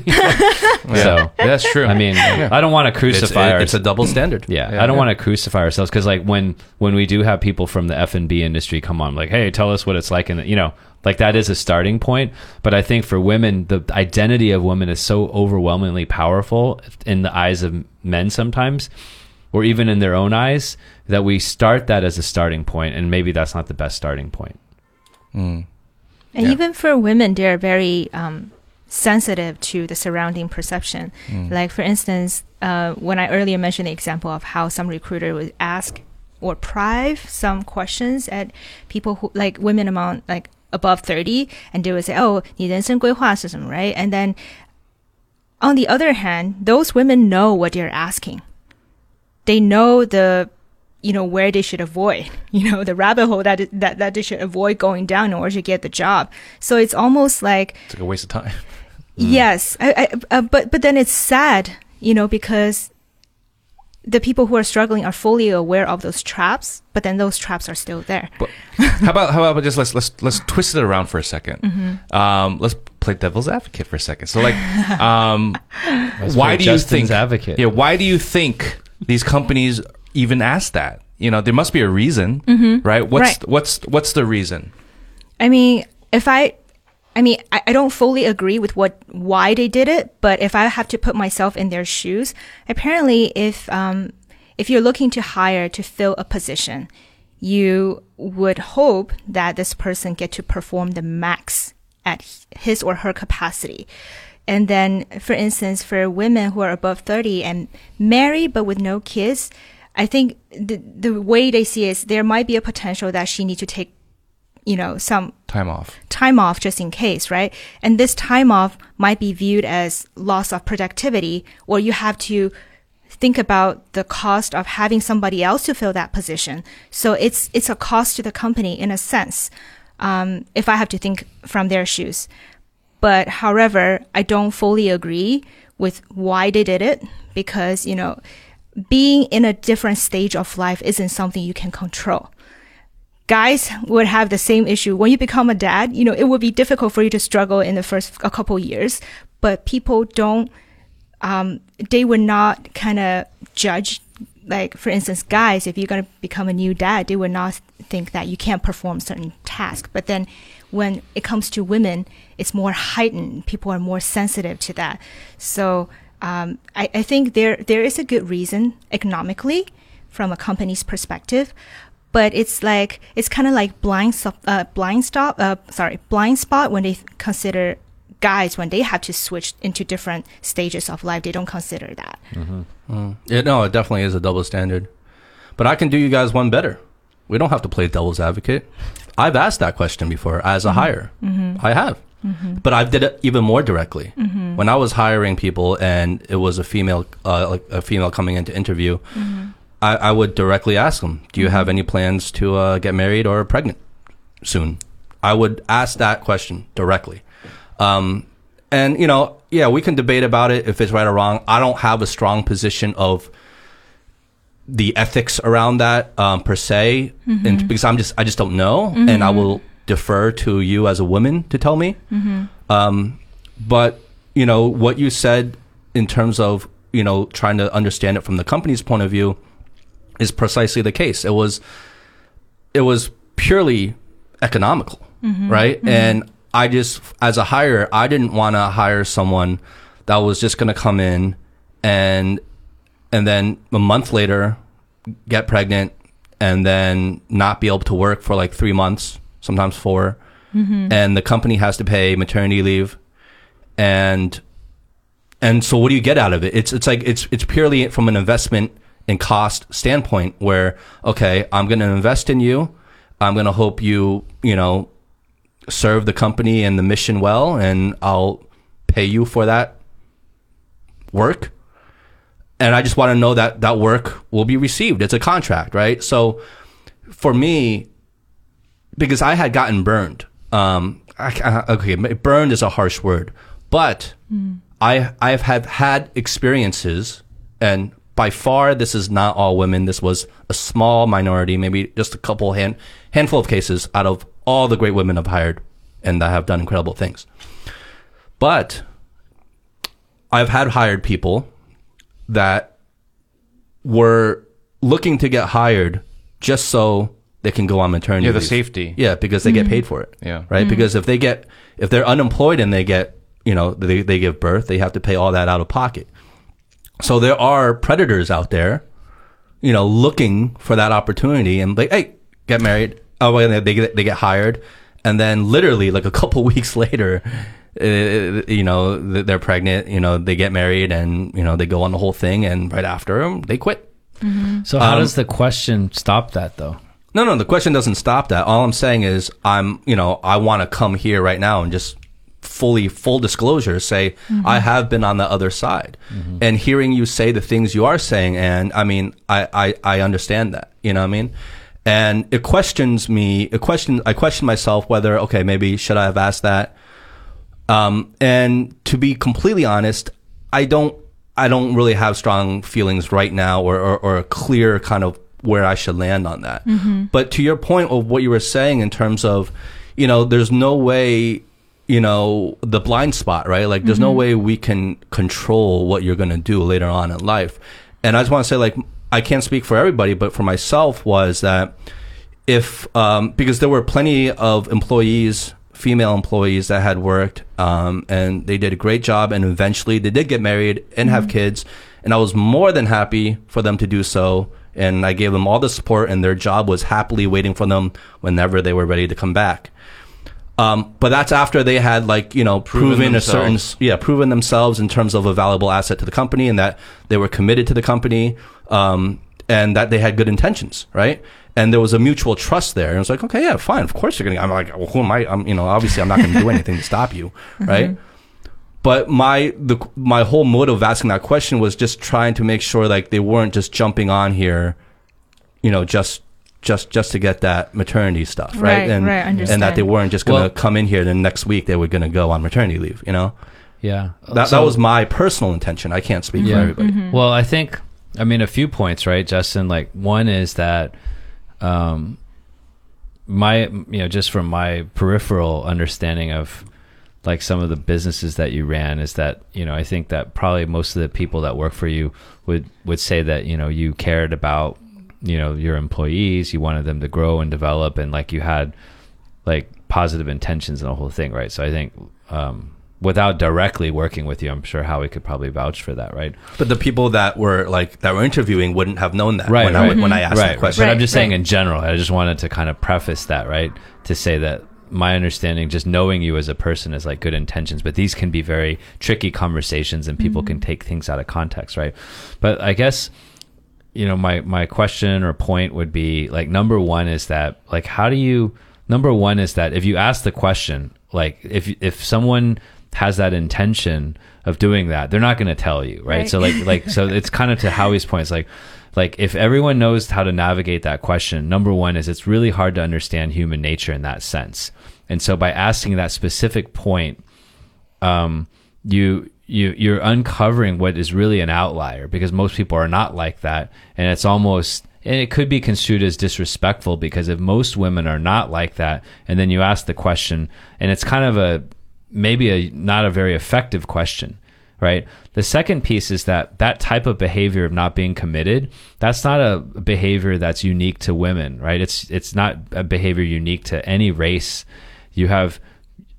So, that's true. I mean, I don't want to it's, crucify it- it's a double standard. Yeah, Yeah, I don't yeah. want to crucify ourselves because, like, when when we do have people from the F and B industry come on, like, hey, tell us what it's like, and you know, like that is a starting point. But I think for women, the identity of women is so overwhelmingly powerful in the eyes of men sometimes, or even in their own eyes, that we start that as a starting point, and maybe that's not the best starting point. And Yeah. even for women, they're very um, sensitive to the surrounding perception. Like, for instance, uh, when I earlier mentioned the example of how some recruiter would ask or prive some questions at people who, like women among, like, above 30, and they would say, oh, 你人生规划是什么, right? And then on the other hand, those women know what they're asking. They know the you know where they should avoid you know the rabbit hole that that that they should avoid going down in order to get the job so it's almost like it's like a waste of time. yes I, I, uh, but but then it's sad you know because the people who are struggling are fully aware of those traps but then those traps are still there But how about how about just let's let's let's twist it around for a 2nd Um, let's play devil's advocate for a second. So like, um, why play do you think advocate. Yeah, why do you think these companies even ask that? You know, there must be a reason, right? What's Right. what's what's the reason? I mean, if I, I mean, I, I don't fully agree with what why they did it, but if I have to put myself in their shoes, apparently, if um, if you're looking to hire to fill a position, you would hope that this person get to perform the max at his or her capacity. And then, for instance, for women who are above 30 and married but with no kids, I think the, the way they see it is there might be a potential that she needs to take, you know, some Time off. time off just in case, right? And this time off might be viewed as loss of productivity, or you have to think about the cost of having somebody else to fill that position. So it's it's a cost to the company in a sense. Um, if I have to think from their shoes, but however, I don't fully agree with why they did it because you know, being in a different stage of life isn't something you can control guys would have the same issue. When you become a dad you know it would be difficult for you to struggle in the first a couple years but people don't um, they would not kind of judge like for instance guys if you're going to become a new dad they would not think that you can't perform certain tasks. But then when it comes to women it's more heightened. People are more sensitive to that. So um, I, I think there there is a good reason economically from a company's perspective but it's like it's kind of like blind so- uh, blind stop uh, sorry blind spot when they consider guys when they have to switch into different stages of life they don't consider that mm-hmm. mm. Yeah, no, it definitely is a double standard. But I can do you guys one better. We don't have to play devil's advocate. I've asked that question before as a mm-hmm. hire. Mm-hmm. I have. But I've did it even more directly. When I was hiring people and it was a female, uh, like a female coming in to interview, I, I would directly ask them, "Do you have any plans to uh, get married or pregnant soon?" I would ask that question directly. Um, and you know, yeah, we can debate about it if it's right or wrong. I don't have a strong position of the ethics around that um, per se, and because I'm just I just don't know, and I will defer to you as a woman to tell me. Um, but you know what you said in terms of you know trying to understand it from the company's point of view is precisely the case. It was it was purely economical, mm-hmm. right? Mm-hmm. And I just, as a hire, I didn't want to hire someone that was just going to come in and and then a month later get pregnant and then not be able to work for like three months, sometimes 4 mm-hmm. and the company has to pay maternity leave, and and so what do you get out of it? It's it's like it's it's purely from an investment and cost standpoint where okay, I'm going to invest in you. I'm going to hope you, you know, serve the company and the mission well and I'll pay you for that work. And I just want to know that that work will be received. It's a contract, right? So for me, because I had gotten burned. Um, I, I- okay, burned is a harsh word, but I I've had had experiences, and by far this is not all women. This was a small minority, maybe just a couple hand handful of cases out of all the great women I've hired and that have done incredible things. But I've had hired people that were looking to get hired just so they can go on maternity Yeah, the leave. safety. Yeah, because they get mm-hmm. paid for it. Yeah. Right? Mm-hmm. Because if they get if they're unemployed and they get, you know, they they give birth, they have to pay all that out of pocket. So there are predators out there, you know, looking for that opportunity and like, hey, get married. Oh, well, they they get they get hired, and then literally like a couple weeks later, uh, you know, they're pregnant. You know, they get married and you know they go on the whole thing, and right after them, they quit. So how Um, does the question stop that though? No, no, the question doesn't stop that. All I'm saying is I'm, you know, I want to come here right now and just fully full disclosure say I mm-hmm. have been on the other side. Mm-hmm. And hearing you say the things you are saying and I mean, I I I understand that, you know what I mean? And it questions me, it question I question myself whether okay, maybe should I have asked that? Um, and to be completely honest, I don't, I don't really have strong feelings right now or, or, or a clear kind of where I should land on that. Mm-hmm. But to your point of what you were saying in terms of, you know, there's no way, you know, the blind spot, right? Like there's no way we can control what you're going to do later on in life. and I just want to say, like, I can't speak for everybody, but for myself, was that if um, because there were plenty of employees, female employees that had worked, um, and they did a great job, and eventually they did get married and have kids, and I was more than happy for them to do so. And I gave them all the support, and their job was happily waiting for them whenever they were ready to come back. Um, but that's after they had like you know Proven proven, a certain themselves. yeah proven themselves in terms of a valuable asset to the company and that they were committed to the company um, and that they had good intentions right? And there was a mutual trust there. And it was like okay yeah fine. Of course you're gonna i'm like well, who am i? I'm you know obviously i'm not gonna do anything to stop you right? But my the my whole motive of asking that question was just trying to make sure like they weren't just jumping on here you know just just just to get that maternity stuff right, Right, and right, and that they weren't just gonna Well- come in here then next week they were gonna go on maternity leave you know Yeah. that, So- that was my personal intention i can't speak for Yeah. everybody Well, I think, I mean, a few points, right, Justin? Like, one is that, um, my, you know, just from my peripheral understanding of, like, some of the businesses that you ran, is that, you know, I think that probably most of the people that work for you would, would say that, you know, you cared about, you know, your employees, you wanted them to grow and develop, and, like, you had, like, positive intentions and the whole thing, right? So I think, um, without directly working with you, I'm sure Howie could probably vouch for that, right? but the people that were like that were interviewing wouldn't have known that Right, when, right. I, when i asked right, that question But I'm Right, just saying in general. I just wanted to kind of preface that, right? To say that my understanding, just knowing you as a person, is like good intentions, but these can be very tricky conversations, and people can take things out of context, right? But I guess you know my my question or point would be like number one is that like how do you number one is that if you ask the question like if if someone has that intention of doing that they're not going to tell you right? Right. so like like so it's kind of to howie's point it's like like if everyone knows how to navigate that question number one is it's really hard to understand human nature in that sense and so by asking that specific point um, you you you're uncovering what is really an outlier because most people are not like that, and it's almost and it could be construed as disrespectful because if most women are not like that, and then you ask the question, and it's kind of a maybe a not a very effective question right? The second piece is that that type of behavior of not being committed that's not a behavior that's unique to women right? It's it's not a behavior unique to any race. You have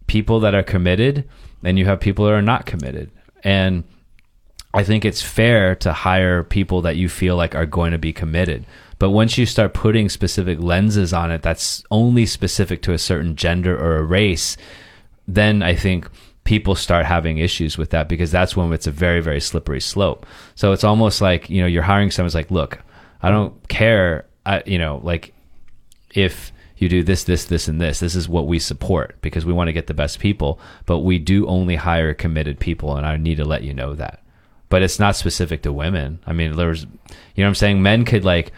people that are committed and you have people that are not committed and I think it's fair to hire people that you feel like are going to be committed. But once you start putting specific lenses on it that's only specific to a certain gender or a race, then I think people start having issues with that because that's when it's a very, very slippery slope. So it's almost like, you know, you're hiring someone who's like, look, I don't care, I, you know, like if you do this, this, this, and this, this is what we support because we want to get the best people, but we do only hire committed people, and I need to let you know that. But it's not specific to women. I mean, there's, you know what I'm saying? Men could like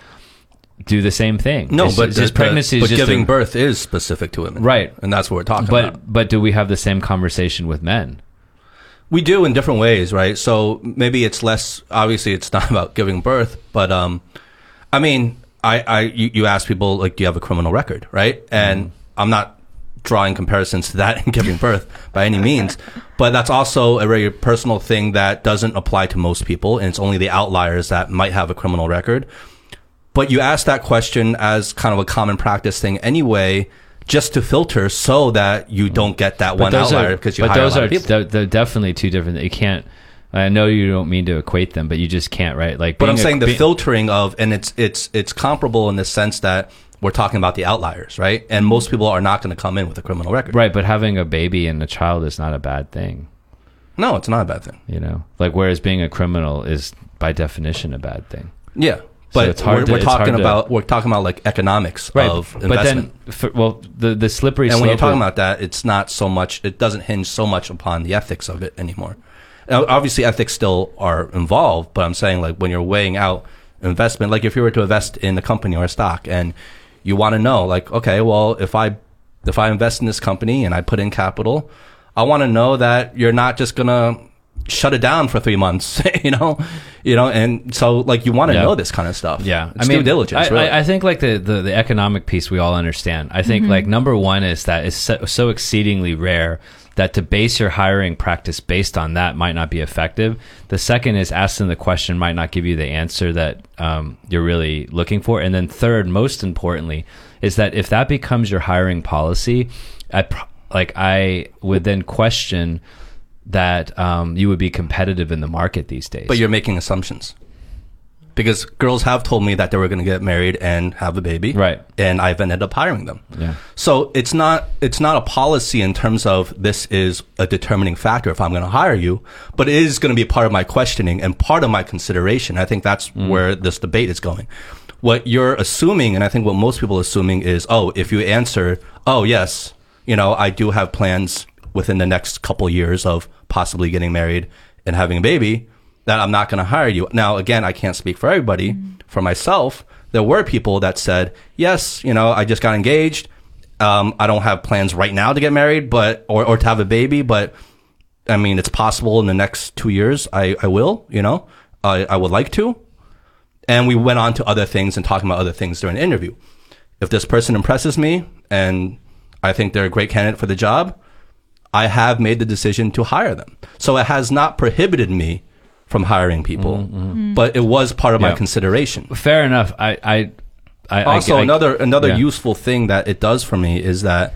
do the same thing. no It's but just, pregnancy but is just giving a- birth is specific to women Right. and that's what we're talking But about but do we have the same conversation with men? We do in different ways, right? So maybe it's less. Obviously, it's not about giving birth, but um, I mean, I, I, you, you ask people like, do you have a criminal record, right? And mm-hmm. I'm not drawing comparisons to that in giving birth by any means, but that's also a very personal thing that doesn't apply to most people, and it's only the outliers that might have a criminal record. But you ask that question as kind of a common practice thing anyway, just to filter so that you mm-hmm. don't get that one outlier because you but hire those a lot are of people. they're, they're definitely two different. You can't. I know you don't mean to equate them, but you just can't, right? Like, But I'm being a- saying the filtering of, and it's it's it's comparable in the sense that we're talking about the outliers, right? And most mm-hmm. people are not going to come in with a criminal record. right? But having a baby and a child is not a bad thing, No, it's not a bad thing. you know. Like, whereas being a criminal is by definition a bad thing. Yeah, but it's hard we're, to- we're talking to- about we're talking about like economics of but investment. then, for, well, the the slippery and when you're talking of- about that, it's not so much. It doesn't hinge so much upon the ethics of it anymore. Now, obviously, ethics still are involved, but I'm saying like when you're weighing out investment, like if you were to invest in a company or a stock, and you want to know, like, okay, well, if I if I invest in this company and I put in capital, I want to know that you're not just gonna shut it down for three months, you know, you know, and so like you want to Yeah. know this kind of stuff. Yeah, it's due diligence. I, really. I, I think like the, the the economic piece we all understand. I think mm-hmm. like number one is that it's so, so exceedingly rare that to base your hiring practice based on that might not be effective. The second is asking the question might not give you the answer that um, you're really looking for. And then third, most importantly, is that if that becomes your hiring policy, I like I would then question that um, you would be competitive in the market these days. But you're making assumptions. Because girls have told me that they were going to get married and have a baby, Right. And I've ended up hiring them. Yeah. So it's not it's not a policy in terms of this is a determining factor if I'm going to hire you, but it is going to be part of my questioning and part of my consideration. I think that's mm. where this debate is going. What you're assuming, and I think what most people are assuming is, oh, if you answer, oh yes, you know, I do have plans within the next couple years of possibly getting married and having a baby, that I'm not going to hire you. Now, again, I can't speak for everybody. For myself, there were people that said, yes, you know, I just got engaged. Um, I don't have plans right now to get married, but, or, or to have a baby, but I mean, it's possible in the next two years. I, I will, you know, I, I would like to. And we went on to other things and talking about other things during the interview. If this person impresses me and I think they're a great candidate for the job, I have made the decision to hire them. So it has not prohibited me from hiring people, mm, mm, mm. but it was part of my consideration. fair enough. I I, I Also, I, I- another another yeah. useful thing that it does for me is that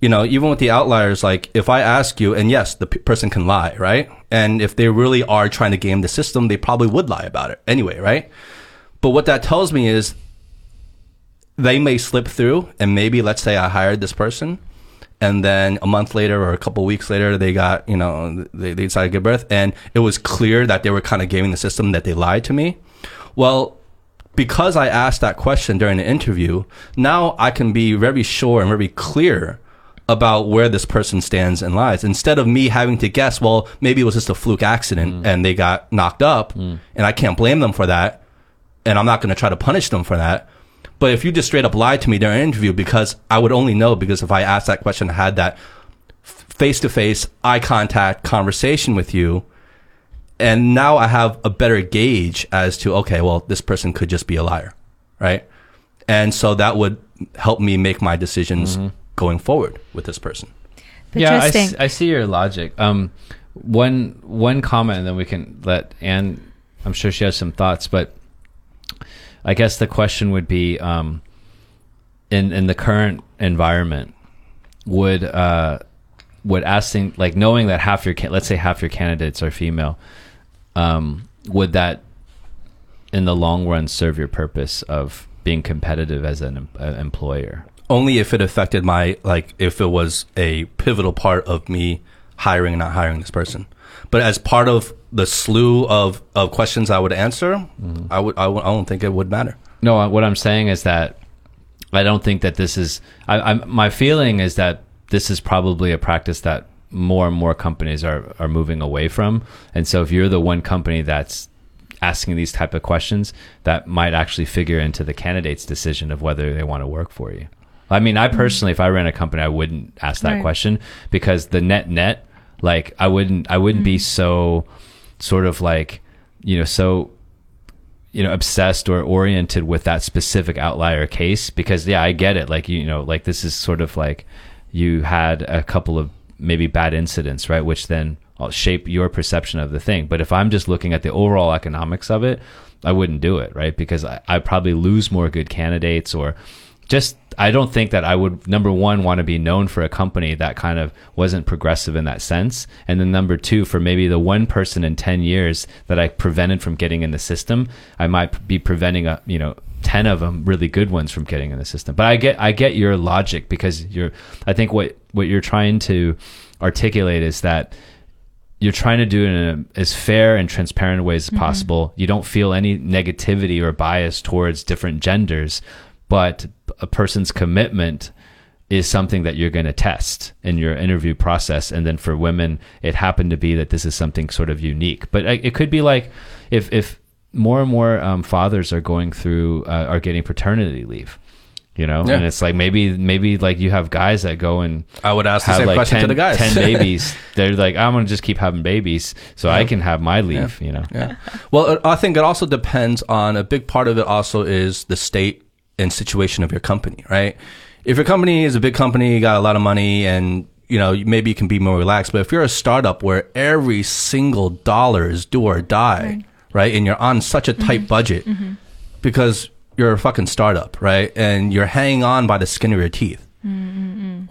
you know even with the outliers, like if I ask you, and yes, the p- person can lie, right? And if they really are trying to game the system, they probably would lie about it anyway, right? But what that tells me is they may slip through, and maybe let's say I hired this person, and then a month later or a couple weeks later, they got you know they, they decided to give birth, and it was clear that they were kind of gaming the system that they lied to me. Well, because I asked that question during the interview, now I can be very sure and very clear about where this person stands and lies instead of me having to guess, well, maybe it was just a fluke accident mm. and they got knocked up mm. and I can't blame them for that and I'm not going to try to punish them for that. But if you just straight up lied to me during an interview because I would only know because if I asked that question, I had that face to face eye contact conversation with you, and now I have a better gauge as to okay, well, this person could just be a liar, right? And so that would help me make my decisions going forward with this person. Yeah, I, Justin, see your logic. Um, one one comment, and then we can let Ann. I'm sure she has some thoughts, but I guess the question would be, um, in in the current environment, would uh, would asking like knowing that half your let's say half your candidates are female, um, would that in the long run serve your purpose of being competitive as an em- employer? Only if it affected my like if it was a pivotal part of me hiring and not hiring this person. But as part of the slew of, of questions I would answer, I would I, would, I don't think it would matter. No, what I'm saying is that I don't think that this is. I, I'm, my feeling is that this is probably a practice that more and more companies are are moving away from. And so, if you're the one company that's asking these type of questions, that might actually figure into the candidate's decision of whether they want to work for you. I mean, I personally, if I ran a company, I wouldn't ask that Right. question because the net net, like, I wouldn't, I wouldn't be mm. so sort of like, you know, so you know obsessed or oriented with that specific outlier case because yeah i get it. Like you know like this is sort of like you had a couple of maybe bad incidents right which then shape your perception of the thing. But if i'm just looking at the overall economics of it i wouldn't do it right because i, I probably lose more good candidates or just I don't think that I would number one want to be known for a company that kind of wasn't progressive in that sense, and then number two for maybe the one person in ten years that I prevented from getting in the system, I might be preventing a you know ten of them really good ones from getting in the system. But I get I get your logic because you're I think what what you're trying to articulate is that you're trying to do it in a, as fair and transparent a way as mm-hmm. possible. You don't feel any negativity or bias towards different genders, but a person's commitment is something that you're going to test in your interview process. And then for women, it happened to be that this is something sort of unique. But it it could be like if if more and more um, fathers are going through uh, are getting paternity leave. You know, Yeah. and it's like maybe maybe like you have guys that go and I would ask the same like question 10, to the guys. 10 babies. They're like, I'm going to just keep having babies so I can have my leave, you know? Yeah. Well, I think it also depends on a big part of it. Also, is the state and situation of your company, right? If your company is a big company, you got a lot of money, and you know, maybe you can be more relaxed. But if you're a startup where every single dollar is do or die, right, and you're on such a mm-hmm. tight budget mm-hmm. because you're a fucking startup, right, and you're hanging on by the skin of your teeth,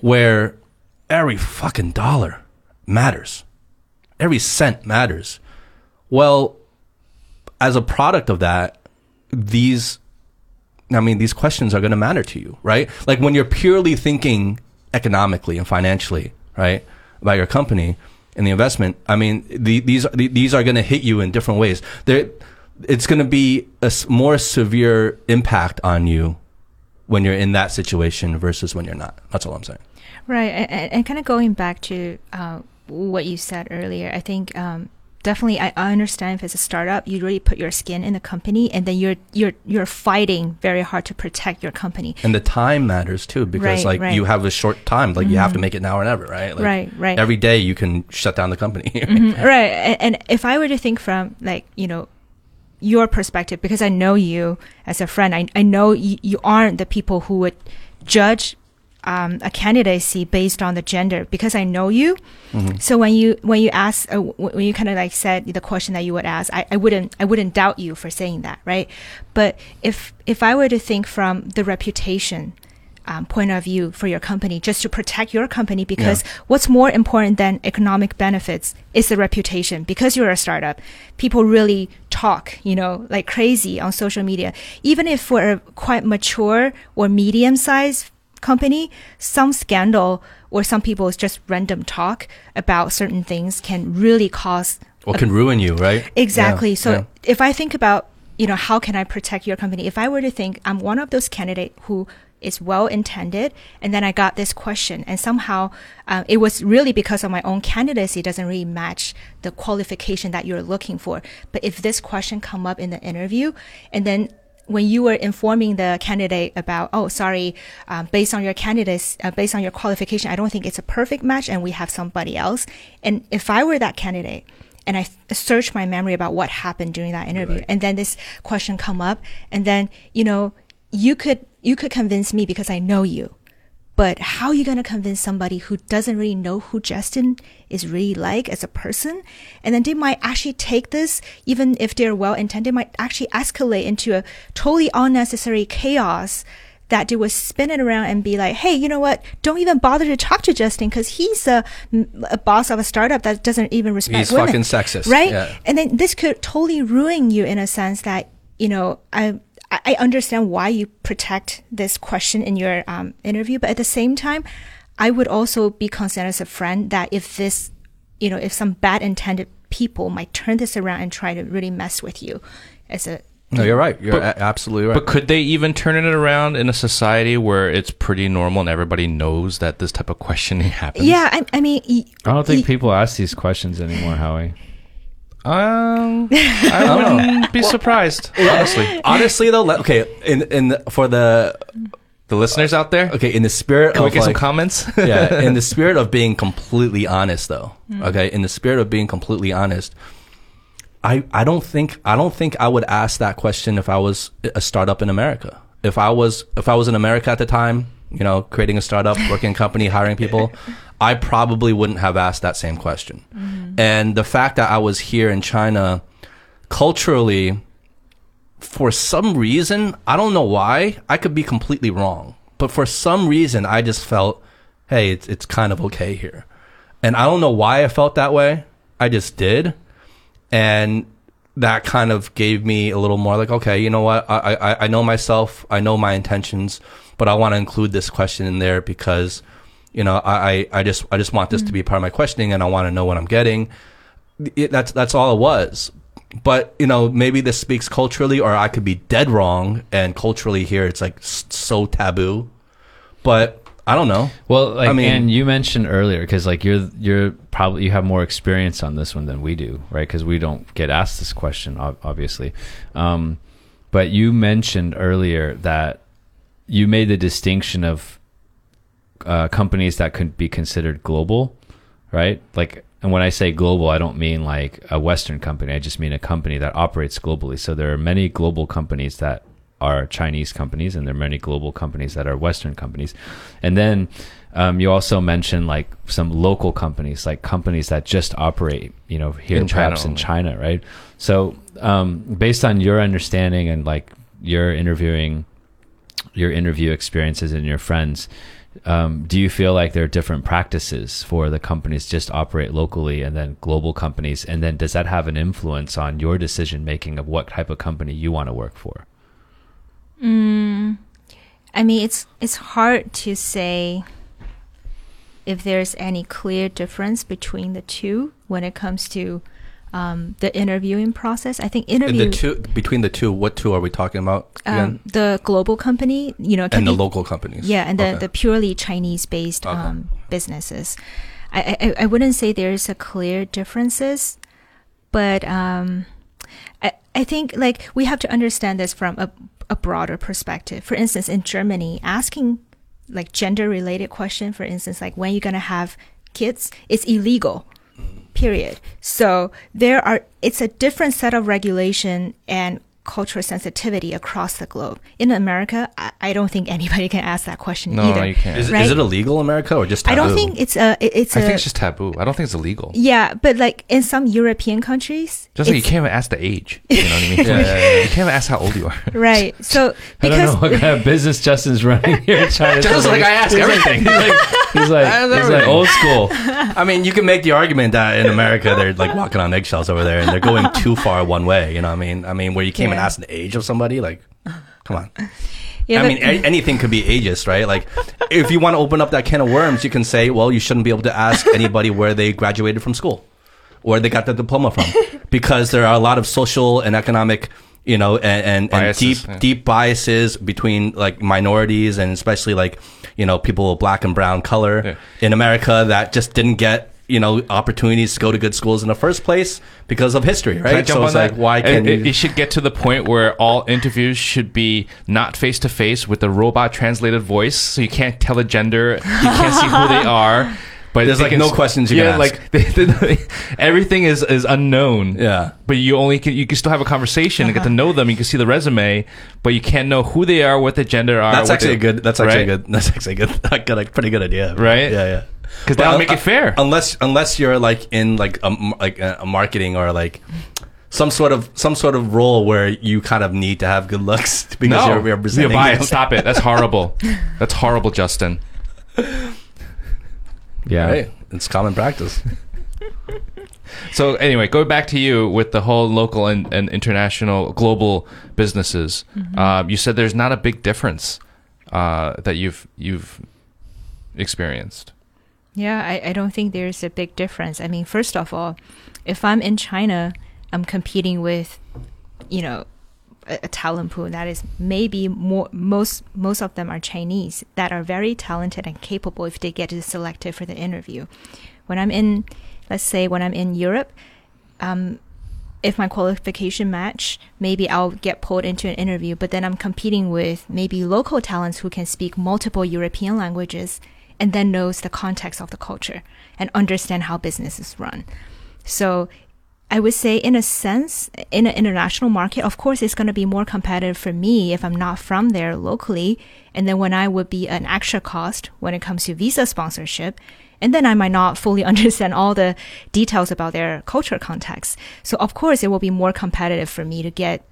where every fucking dollar matters, every cent matters. Well, as a product of that, these I mean, these questions are going to matter to you, right? Like when you're purely thinking economically and financially, right, about your company and the investment. I mean, the, these the, these are going to hit you in different ways. There, it's going to be a more severe impact on you when you're in that situation versus when you're not. That's all I'm saying. Right, and, and kind of going back to uh, what you said earlier, I think um, definitely I, understand if it's a startup, you really put your skin in the company, and then you're you're you're fighting very hard to protect your company. And the time matters too, because Right, like right. Mm-hmm. you have a short time, like you have to make it now or never, right? Like, Right, right. Every day you can shut down the company. Mhm, right, and, and if I were to think from like you know your perspective, because I know you as a friend, I I know you, you aren't the people who would judge um, a candidacy based on the gender because I know you. So when you when you ask uh, w- when you kind of like said the question that you would ask, I, I wouldn't I wouldn't doubt you for saying that, right? But if if I were to think from the reputation um, point of view for your company, just to protect your company, because what's more important than economic benefits is the reputation. Because you're a startup, people really talk, you know, like crazy on social media. Even if we're quite mature or medium sized company, some scandal or some people's just random talk about certain things can really cause what can ruin you, right? Exactly. Yeah, so yeah. if I think about, you know, how can I protect your company? If I were to think I'm one of those candidates who is well intended, and then I got this question, and somehow uh, it was really because of my own candidacy doesn't really match the qualification that you're looking for. But if this question come up in the interview, and then when you were informing the candidate about, oh, sorry, um, based on your candidates, uh, based on your qualification, I don't think it's a perfect match, and we have somebody else. And if I were that candidate, and I th- search my memory about what happened during that interview, and then this question come up, and then you know, you could you could convince me because I know you, but how are you going to convince somebody who doesn't really know who Justin is really like as a person? And then they might actually take this, even if they're well intended, might actually escalate into a totally unnecessary chaos that they would spin it around and be like, hey, you know what? Don't even bother to talk to Justin because he's a, mm, a boss of a startup that doesn't even respect He's women. fucking sexist. Right? Yeah. And then this could totally ruin you in a sense that, you know, I, I I understand why you protect this question in your um, interview, but at the same time, I would also be concerned as a friend that if this, you know, if some bad intended people might turn this around and try to really mess with you as a, No, you're right. You're But- a- absolutely right. But could they even turn it around in a society where it's pretty normal and everybody knows that this type of questioning happens? yeah, I, I mean, y- I don't think y- people ask these questions anymore, Howie. Um, I wouldn't be surprised, honestly. Honestly, though, let- okay, in in the, for the The listeners out there, okay, in the spirit can we of get some like, comments? yeah, in the spirit of being completely honest, though. Okay, in the spirit of being completely honest, I I don't think I don't think I would ask that question if I was a startup in America. If I was if I was in America at the time, you know, creating a startup, working in a company, hiring people, I probably wouldn't have asked that same question. Mm-hmm. And the fact that I was here in China, culturally, for some reason, I don't know why, I could be completely wrong, but for some reason, I just felt, hey, it's it's kind of okay here, and I don't know why I felt that way. I just did, and that kind of gave me a little more like, okay, you know what, I I, I know myself, I know my intentions, but I want to include this question in there because, you know, I I, I just I just want this to be part of my questioning, and I want to know what I'm getting. It, that's that's all it was but you know maybe this speaks culturally or i could be dead wrong and culturally here it's like so taboo but i don't know Well, like, I mean- and you mentioned earlier because like you're you're probably you have more experience on this one than we do, right? Because we don't get asked this question, obviously. Um, but you mentioned earlier that you made the distinction of uh, companies that could be considered global, right? Like, and when I say global, I don't mean like a Western company. I just mean a company that operates globally. So there are many global companies that are Chinese companies, and there are many global companies that are Western companies. And then um, you also mentioned like some local companies, like companies that just operate, you know, here In China perhaps in. China, right? So, um, based on your understanding and like your interviewing, your interview experiences and your friends, um, do you feel like there are different practices for the companies just operate locally and then global companies? And then does that have an influence on your decision making of what type of company you want to work for? I mean, it's it's hard to say if there's any clear difference between the two when it comes to um, the interviewing process. I think interview The two between the two, what two are we talking about um, the global company, you know, and the be- local companies. Yeah, and the, Okay. the purely Chinese based Okay. um, businesses. I, I, I wouldn't say there's a clear differences, but um, I, I think like we have to understand this from a, a broader perspective. For instance, in Germany, asking like gender related question, for instance, like when you're gonna have kids, it's illegal. Period. So there are it's a different set of regulation and cultural sensitivity across the globe. In America, I, I don't think anybody can ask that question No, either. you can't. Is, it- Right. is it illegal in America or just I don't think it's a it- it's I a think it's just taboo. I don't think it's illegal. yeah, but like in some European countries, Just like you can't even ask the age. You know what I mean? Yeah, yeah, yeah. You can't even ask how old you are. right. So I don't because know what kind of business Justin's running here in China. Just like I ask He's everything. Like, he's like, he's like old school. I mean, you can make the argument that in America they're like walking on eggshells over there, and they're going too far one way. You know, what I mean, I mean, where you can't even Yeah. ask the age of somebody, like, come on. yeah, I mean, a- anything could be ageist, right? Like, if you want to open up that can of worms, you can say, well, you shouldn't be able to ask anybody where they graduated from school, where they got their diploma from, because there are a lot of social and economic, you know, and and, and deep yeah. deep biases between like minorities and especially like you know people of black and brown color Yeah. in America that just didn't get. You know, opportunities to go to good schools in the first place because of history, Can I right? So it's that? like, why can't it, you? it should get to the point where all interviews should be not face to face with a robot translated voice, so you can't tell a gender, you can't see who they are. But There's, like, no s- questions you yeah, can like they, they- everything is is unknown. Yeah. but you only can you can still have a conversation and get to know them. You can see the resume, but you can't know who they are, what the gender are. That's what actually they- a good. That's actually a right? good. That's actually a good. I got a pretty good idea. Right? Yeah, yeah. 'Cause that'll Well, make it uh, fair. Unless unless you're like in like a m- like a, a marketing or like some sort of some sort of role where you kind of need to have good looks because No, you're representing. you're biased. Stop it. That's horrible. That's horrible, Justin. Yeah. Hey, it's common practice. So anyway, go back to you with the whole local and, and international global businesses. Um, you said there's not a big difference uh, that you've you've experienced. Yeah, I, I don't think there's a big difference. I mean, first of all, if I'm in China, I'm competing with, you know, a, talent pool that is maybe more most most of them are Chinese that are very talented and capable if they get selected for the interview. When I'm in, let's say when I'm in Europe, um, if my qualification match, maybe I'll get pulled into an interview, but then I'm competing with maybe local talents who can speak multiple European languages and then knows the context of the culture and understand how business is run. So I would say in a sense, in an international market, of course, it's going to be more competitive for me if I'm not from there locally. And then when I would be an extra cost when it comes to visa sponsorship, and then I might not fully understand all the details about their culture context. So of course, it will be more competitive for me to get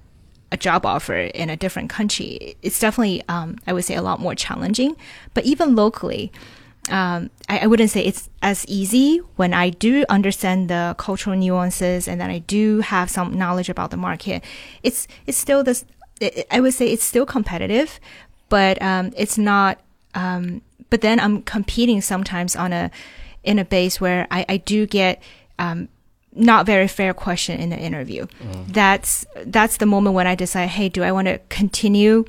a job offer in a different country. It's definitely, um, I would say, a lot more challenging. But even locally, um, I, I wouldn't say it's as easy when I do understand the cultural nuances and then I do have some knowledge about the market. It's it's still this. It, I would say it's still competitive, but um, it's not. Um, but then I'm competing sometimes on a in a base where I, I do get um, not very fair question in the interview. That's that's the moment when I decide, hey, do I want to continue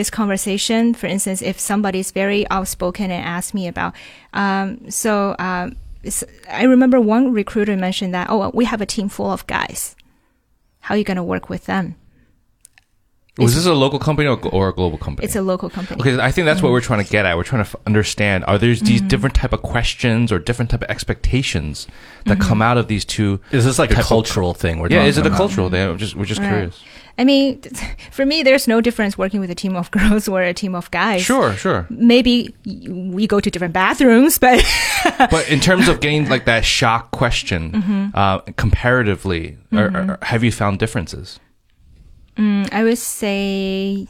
this conversation? For instance, if somebody's very outspoken and asks me about, um, so um, I remember one recruiter mentioned that, oh, we have a team full of guys. How are you going to work with them? Was this a local company or, or a global company? It's a local company. Okay, I think that's what we're trying to get at. We're trying to f- understand: are there these different type of questions or different type of expectations that come out of these two? Is this like a type of- cultural thing? We're Yeah, is it a about? cultural thing? We're just we're just Right. curious. I mean, for me, there's no difference working with a team of girls or a team of guys. Sure, sure. Maybe we go to different bathrooms, but but in terms of getting like that shock question, Mm-hmm. uh, comparatively, are, are, have you found differences? I would say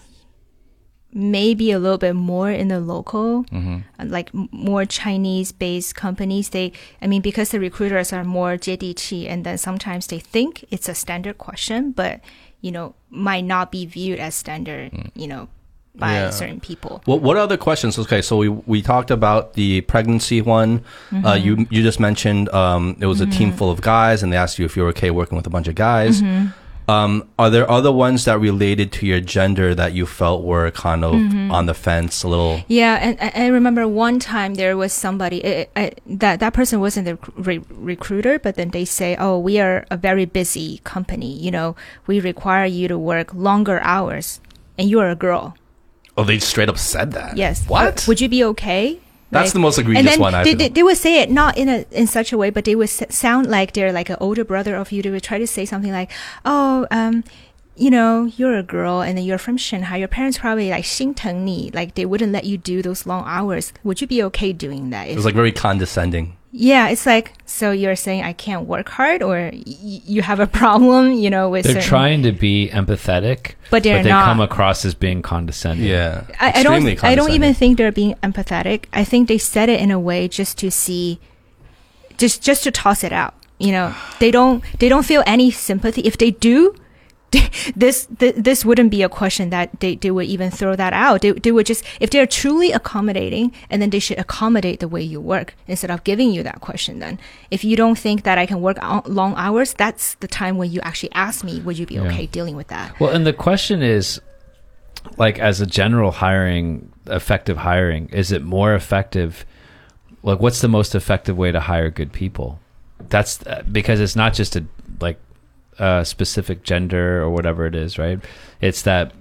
maybe a little bit more in the local, Mm-hmm. uh, like m- more Chinese-based companies. They, I mean, because the recruiters are more 接地气, and then sometimes they think it's a standard question, but you know, might not be viewed as standard, you know, by Yeah. certain people. What what other questions? Okay, so we we talked about the pregnancy one. Mm-hmm. Uh, you you just mentioned um, it was a team full of guys, and they asked you if you were okay working with a bunch of guys. Mm-hmm. Um, are there other ones that related to your gender that you felt were kind of Mm-hmm. on the fence a little? Yeah, and I, I remember one time there was somebody uh, uh, that that person wasn't the re- recruiter, but then they say, "Oh, we are a very busy company. You know, we require you to work longer hours, and you are a girl. Oh, they straight up said that. Yes, What? Would you be okay?" That's Like- the most egregious and then one I've they, been- they, they would say it not in a in such a way, but they would s- sound like they're like an older brother of you. They would try to say something like, "Oh, um, you know, you're a girl and then you're from Shanghai. Your parents probably like 心疼你, like they wouldn't let you do those long hours. Would you be okay doing that?" It If- was like very condescending. yeah, it's like so you're saying I can't work hard, or y- you have a problem, you know, with They're certain- trying to be empathetic, But they're they not. come across as being condescending. Yeah, I, I don't. Extremely I don't even think they're being empathetic. I think they said it in a way just to see, just just to toss it out. You know, they don't. They don't feel any sympathy. If they do, this th- this wouldn't be a question that they, they would even throw that out. They, they would just if they're truly accommodating, and then they should accommodate the way you work instead of giving you that question. Then, if you don't think that I can work long hours, that's the time when you actually ask me, would you be Yeah. okay dealing with that? Well, and the question is, like, as a general hiring, effective hiring, is it more effective? Like, what's the most effective way to hire good people? That's uh, because it's not just a like a specific gender or whatever it is, right? It's that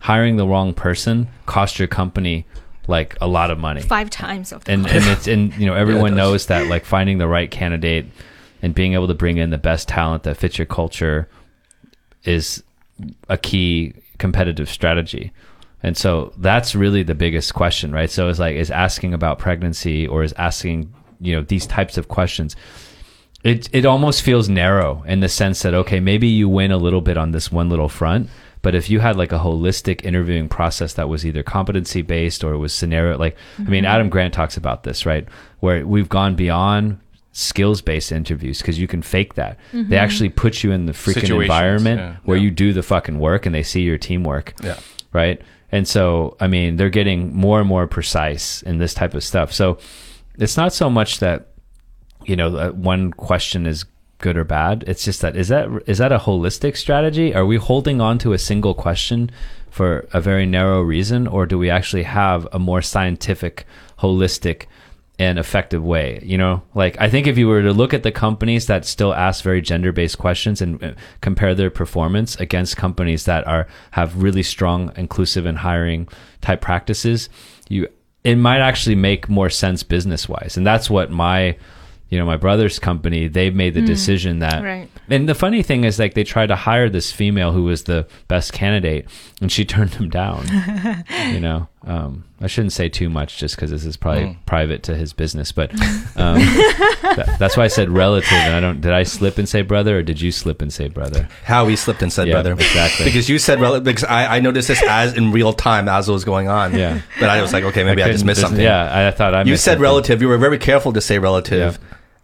hiring the wrong person cost your company like a lot of money Five times of the and and it's and you know everyone does. knows that like finding the right candidate and being able to bring in the best talent that fits your culture is a key competitive strategy and so that's really the biggest question right so it's like is asking about pregnancy or is asking you know these types of questions it it almost feels narrow in the sense that okay maybe you win a little bit on this one little front but if you had like a holistic interviewing process that was either competency based or it was scenario like i mean mm-hmm. adam grant talks about this right where we've gone beyond skills based interviews because you can fake that they mm-hmm. actually put you in the freaking Situations, environment yeah. where Yeah. you do the fucking work and they see your teamwork Yeah. right? And so, I mean, they're getting more and more precise in this type of stuff. So it's not so much that you know one question is good or bad. It's just that is that is that a holistic strategy? Are we holding on to a single question for a very narrow reason, or do we actually have a more scientific, holistic? and effective way you know like i think if you were to look at the companies that still ask very gender based questions and uh, compare their performance against companies that are have really strong inclusive and hiring type practices you it might actually make more sense business wise and that's what my you know my brother's company they've made the decision that Right. and the funny thing is like they tried to hire this female who was the best candidate and she turned him down you know um, i shouldn't say too much just because this is probably private to his business but um, that, that's why i said relative and i don't did i slip and say brother or did you slip and say brother Howie slipped and said Yeah, brother. exactly. because you said relative because I, I noticed this as in real time as it was going on. Yeah. But I was like, okay, maybe I, just missed something. yeah i thought i You missed said something. relative. You were very careful to say relative.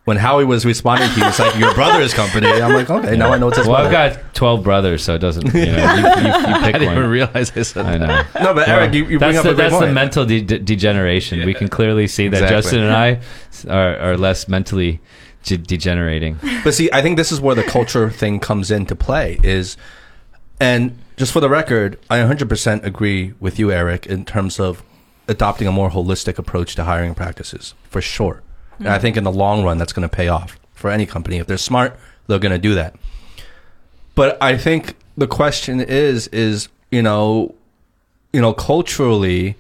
When Howie was responding to you, it's like your brother's company. I'm like, okay, now I know it's his well brother. i've got 12 brothers so it doesn't you know you, you, you I pick didn't even realize I said i that. know no, but Eric, you, you bring that's up the, a great that's the mental de- de- degeneration. We can clearly see that Exactly. Justin and I are, are less mentally de- degenerating. But see, I think this is where the culture thing comes into play. Is and just for the record, I 100% agree with you, Eric, in terms of adopting a more holistic approach to hiring practices for sure. And I think in the long run, that's going to pay off for any company. If they're smart, they're going to do that. But I think the question is, is you know, you know, culturally,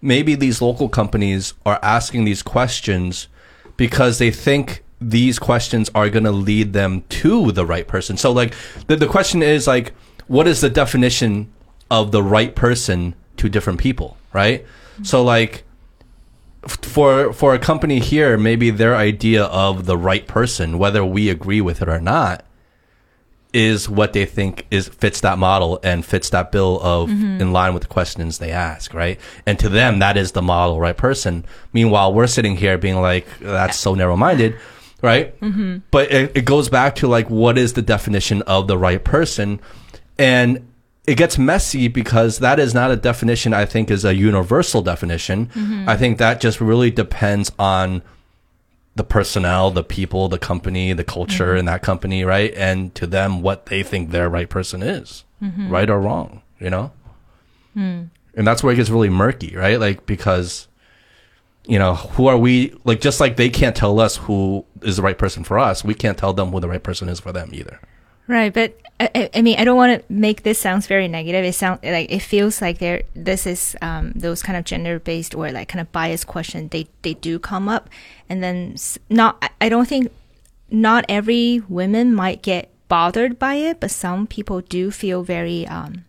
maybe these local companies are asking these questions because they think these questions are going to lead them to the right person. So, like, the, the question is like, what is the definition of the right person to different people, right? So like for for a company here, maybe their idea of the right person, whether we agree with it or not, is what they think is fits that model and fits that bill of in line with the questions they ask, right? And to them, that is the model right person. Meanwhile, we're sitting here being like, that's so narrow minded, right? Mm-hmm. But it, it goes back to like, what is the definition of the right person? And it gets messy because that is not a definition I think is a universal definition. Mm-hmm. I think that just really depends on the personnel, the people, the company, the culture mm-hmm. in that company, right? And to them, what they think their right person is, mm-hmm. right or wrong, you know? Hmm. And that's where it gets really murky, right? Like, because, you know, who are we? Like, just like they can't tell us who is the right person for us, we can't tell them who the right person is for them either. Right, but I, I- I mean, I don't want to make this sounds very negative. It sound like it feels like there. This is um, those kind of gender based or like kind of biased question. They they do come up, and then not. I- don't think not every women might get bothered by it, but some people do feel very um,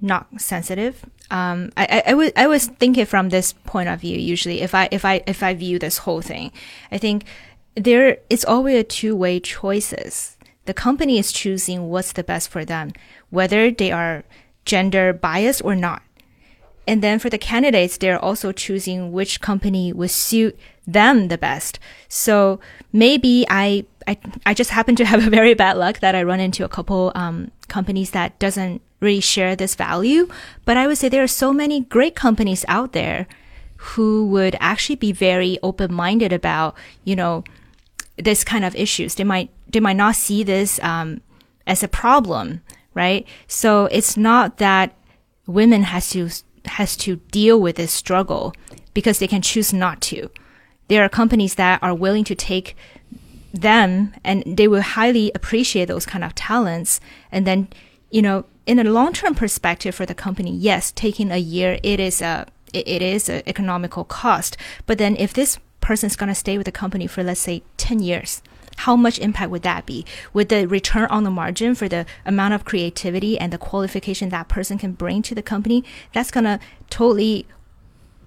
not sensitive. Um, I, I, I I was thinking from this point of view. Usually, if I if I if I view this whole thing, I think there it's always a two way choices. The company is choosing what's the best for them, whether they are gender biased or not. And then for the candidates, they're also choosing which company would suit them the best. So maybe I, I, I just happen to have a very bad luck that I run into a couple, um, companies that doesn't really share this value. But I would say there are so many great companies out there who would actually be very open minded about, you know, this kind of issues. They might they might not see this um, as a problem, right? So it's not that women has to has to deal with this struggle because they can choose not to. There are companies that are willing to take them and they will highly appreciate those kind of talents and then you know in a long term perspective for the company yes taking a year it is a it, it is an economical cost but then if this person is going to stay with the company for let's say 10 years how much impact would that be with the return on the margin for the amount of creativity and the qualification that person can bring to the company that's going to totally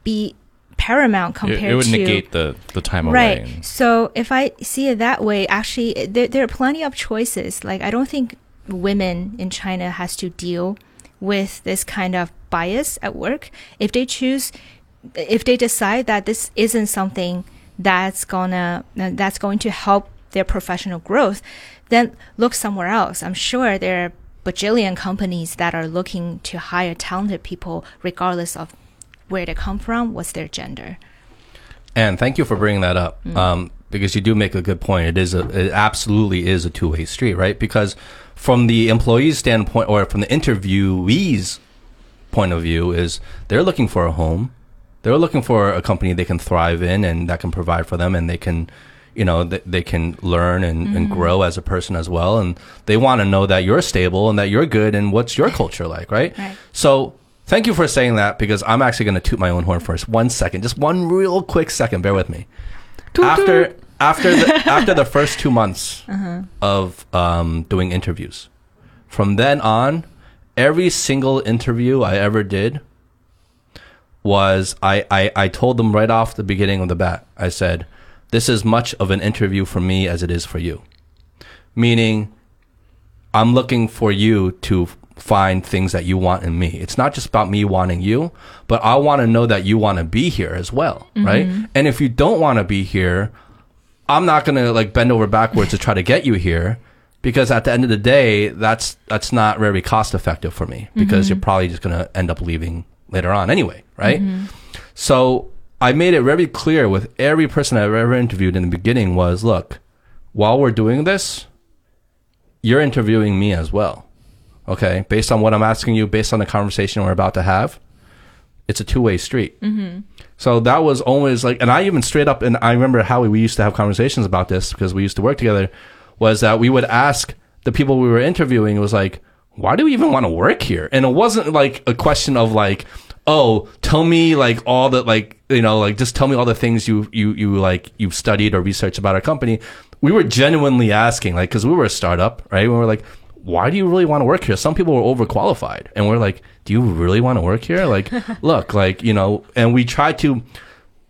be paramount It, compared it would to negate the the time Right. away. So if I see it that way, actually, there, there are plenty of choices. Like, I don't think women in China has to deal with this kind of bias at work. If they choose, if they decide that this isn't something that's gonna, that's going to help their professional growth, then look somewhere else. I'm sure there are bajillion companies that are looking to hire talented people regardless of where they come from, what's their gender. And thank you for bringing that up, um, because you do make a good point. It is a, it absolutely is a two way street, right? Because from the employee's standpoint, or from the interviewee's point of view, is they're looking for a home, they're looking for a company they can thrive in and that can provide for them, and they can, you know, th- they can learn and, and grow as a person as well, and they want to know that you're stable and that you're good, and what's your culture like, right? Right. So thank you for saying that because I'm actually going to toot my own horn first. One second, just one real quick second. Bear with me. after after the, after the first two months of um, doing interviews, from then on, every single interview I ever did was I, I, I told them right off the beginning of the bat. I said, "This is much of an interview for me as it is for you," meaning I'm looking for you to find things that you want in me. It's not just about me wanting you, but I want to know that you want to be here as well, mm-hmm. right? And if you don't want to be here, I'm not going to like bend over backwards to try to get you here because at the end of the day, that's that's not very cost effective for me because mm-hmm. you're probably just going to end up leaving later on anyway, right? Mm-hmm. So I made it very clear with every person I've ever interviewed in the beginning was, look, while we're doing this, you're interviewing me as well. Okay, based on what I'm asking you, based on the conversation we're about to have, it's a two way street. Mm-hmm. So that was always like, and I even straight up, and I remember how we used to have conversations about this because we used to work together. Was that we would ask the people we were interviewing? It was like, why do we even want to work here? And it wasn't like a question of like, oh, tell me like all the like you know like just tell me all the things you you you like you've studied or researched about our company. We were genuinely asking like because we were a startup, right? We were like, why do you really want to work here? Some people were overqualified, and we're like, do you really want to work here? Like, look, like you know, and we tried to.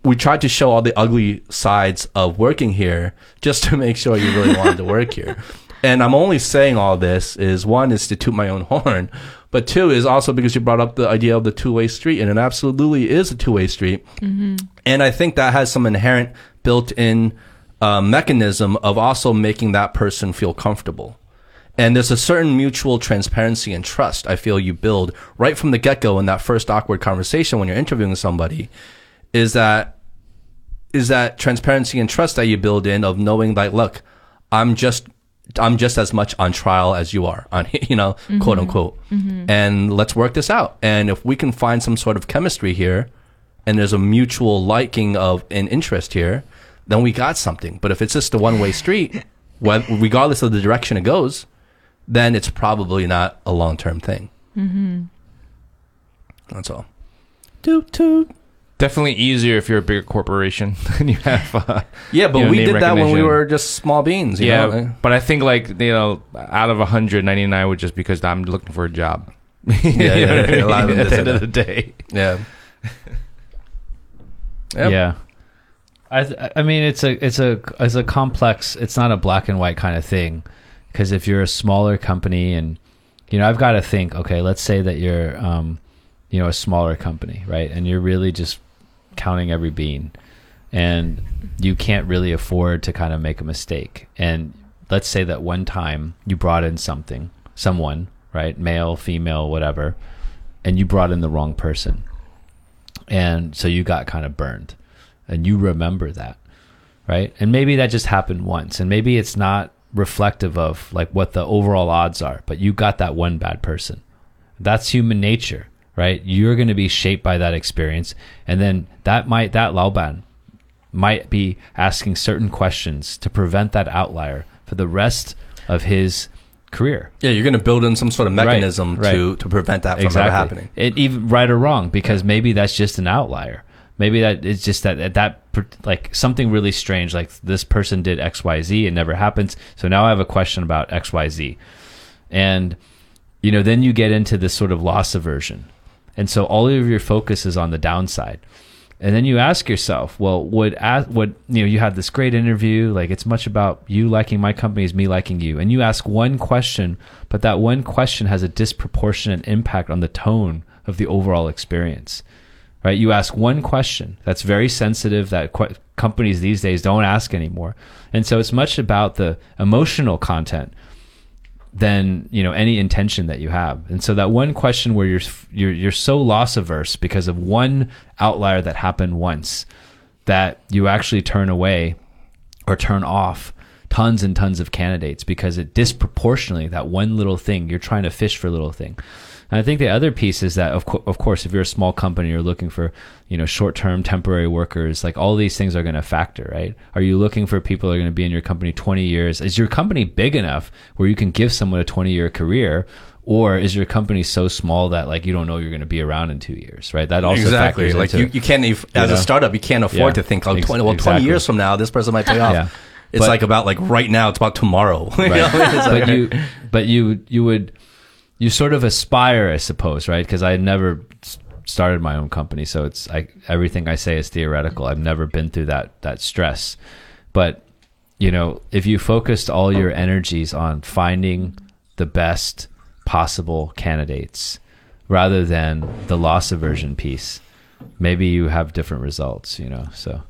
We tried to show all the ugly sides of working here just to make sure you really wanted to work here. And I'm only saying all this is one is to toot my own horn, but two is also because you brought up the idea of the two way street, and it absolutely is a two way street. And I think that has some inherent built in uh, mechanism of also making that person feel comfortable. And there's a certain mutual transparency and trust I feel you build right from the get go in that first awkward conversation when you're interviewing somebody is that is that transparency and trust that you build in of knowing like look i'm just i'm just as much on trial as you are on you know mm-hmm. quote unquote. Mm-hmm. And let's work this out. And if we can find some sort of chemistry here and there's a mutual liking of an interest here then we got something. But if it's just a one-way street regardless of the direction it goes then it's probably not a long-term thing. Mm-hmm. That's all. Toot toot Definitely easier if you're a bigger corporation and you have. Uh, Yeah, but you know, we name did that when we were just small beans. You yeah, know? but I think like you know, out of 199 would just because I'm looking for a job. yeah, yeah, yeah, a lot of them At the say end of the day. yeah. Yep. Yeah. I th- I mean it's a it's a it's a complex it's not a black and white kind of thing because if you're a smaller company and you know I've got to think okay let's say that you're um you know a smaller company right and you're really just counting every bean. And you can't really afford to kind of make a mistake. And let's say that one time you brought in something someone right? Male female whatever and you brought in the wrong person. And so you got kind of burned. And you remember that right? And maybe that just happened once. And maybe it's not reflective of like what the overall odds are but you got that one bad person. That's human nature right you're going to be shaped by that experience and then that might that laoban might be asking certain questions to prevent that outlier for the rest of his career Yeah, you're going to build in some sort of mechanism right. to to prevent that from ever happening. It even right or wrong because maybe that's just an outlier. Maybe that it's just that that, that like something really strange like this person did X Y Z it never happens. So now I have a question about X Y Z, and you know then you get into this sort of loss aversion, and so all of your focus is on the downside. And then you ask yourself, well, would would you know you have this great interview, like it's much about you liking my company as me liking you, and you ask one question, but that one question has a disproportionate impact on the tone of the overall experience. Right? You ask one question that's very sensitive that qu- companies these days don't ask anymore, and so it's much about the emotional content than you know any intention that you have. And so that one question where you're you're you're so loss averse because of one outlier that happened once that you actually turn away or turn off tons and tons of candidates because it disproportionately that one little thing you're trying to fish for a little thing. And I think the other piece is that of, co- of course if you're a small company you're looking for you know short-term temporary workers like all these things are going to factor right are you looking for people that are going to be in your company 20 years is your company big enough where you can give someone a 20 year career or is your company so small that like you don't know you're going to be around in two years right that also exactly. factors Like into you, you can't as know? a startup, you can't afford Yeah. to think, oh, Ex- 20, well, 20 years from now, this person might pay off. Yeah. It's But- like about like right now, it's about tomorrow. You know? Like- but you but you you would you sort of aspire i suppose right? Because i never started my own company so it's I, everything i say is theoretical. I've never been through that that stress. But you know if you focused all your energies on finding the best possible candidates rather than the loss aversion piece maybe you have different results you know so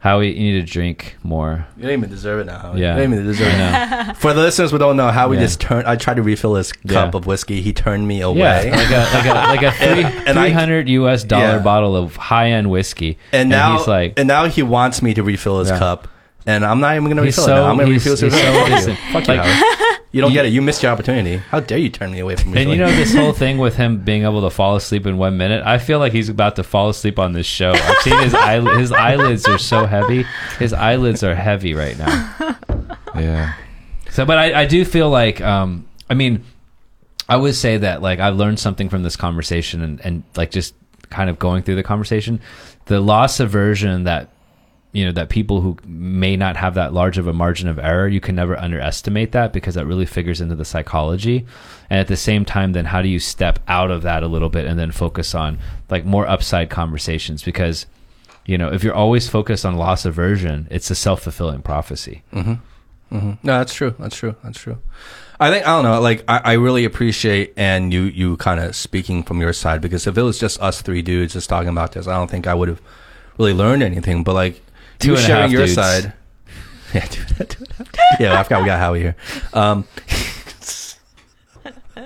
howie you need to drink more You don't even deserve it now. Yeah. You don't even deserve it. For the listeners who don't know, Howie Yeah. just turned, I tried to refill his cup Yeah. of whiskey. He turned me away. Yeah, like a like a like a three and I- three hundred US dollar Yeah. bottle of high end whiskey, And now, he's like, and now he wants me to refill his cup. And I'm not even going to he's refill it now. I'm going to he's, refill his so cup. distant. Fuck you, Like, Howard. You don't you- get it. You missed your opportunity. How dare you turn me away from and you know this whole thing with him being able to fall asleep in one minute. I feel like he's about to fall asleep on this show. I've seen his eyel- his eyelids are so heavy. His eyelids are heavy right now. Yeah. So, but I, I do feel like, um, I mean, I would say that like I learned something from this conversation and, and like just kind of going through the conversation, the loss aversion that you know that people who may not have that large of a margin of error you can never underestimate that because that really figures into the psychology and at the same time then how do you step out of that a little bit and then focus on like more upside conversations because you know if you're always focused on loss aversion it's a self-fulfilling prophecy mm-hmm. Mm-hmm. No, that's true. That's true. That's true. I think I don't know. Like I, I really appreciate and you you kind of speaking from your side because if it was just us three dudes just talking about this, I don't think I would have really learned anything. But like Two you and a half your dudes. side. Yeah, two and a half, two and a half. yeah. I forgot we got Howie here. Um,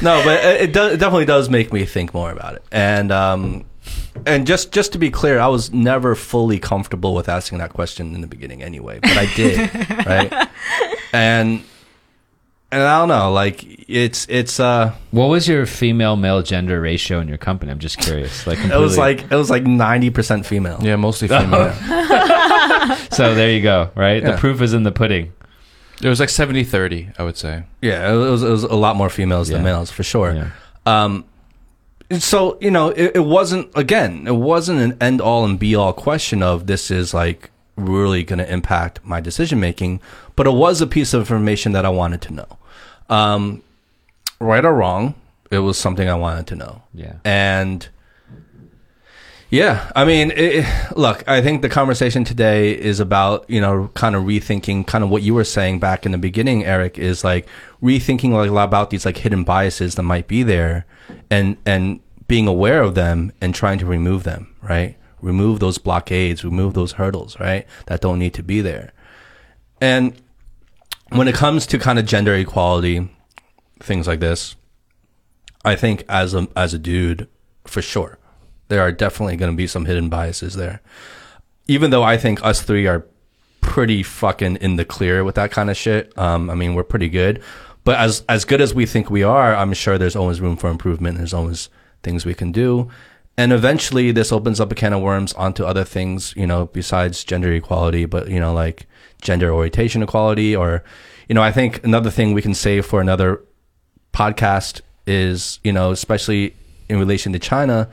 no, but it, it, does, it definitely does make me think more about it. And um, and just just to be clear, I was never fully comfortable with asking that question in the beginning, anyway. But I did, right? And and I don't know, like it's it's uh, what was your female male gender ratio in your company i'm just curious like it was like it was like ninety percent female. Yeah, mostly female. so there you go right Yeah. the proof is in the pudding it was like 70-30, I would say. Yeah, it was it was a lot more females than males for sure. Yeah. Um, so you know, it, it wasn't again, it wasn't an end all and be all question of this is like really going to impact my decision making, but it was a piece of information that I wanted to know. Um, right or wrong, it was something I wanted to know. yeah And yeah, I mean, it, look, I think the conversation today is about, you know, kind of rethinking kind of what you were saying back in the beginning, Eric, is like rethinking like a lot about these like hidden biases that might be there and, and being aware of them and trying to remove them, right? Remove those blockades, remove those hurdles, right? That don't need to be there. And when it comes to kind of gender equality, things like this, I think as a as a dude, for sure, there are definitely going to be some hidden biases there. Even though I think us three are pretty fucking in the clear with that kind of shit. Um, I mean, we're pretty good, but as as good as we think we are, I'm sure there's always room for improvement. There's always things we can do, and eventually this opens up a can of worms onto other things, you know, besides gender equality, but you know, like gender orientation equality, or you know, I think another thing we can save for another podcast is, you know, especially in relation to China,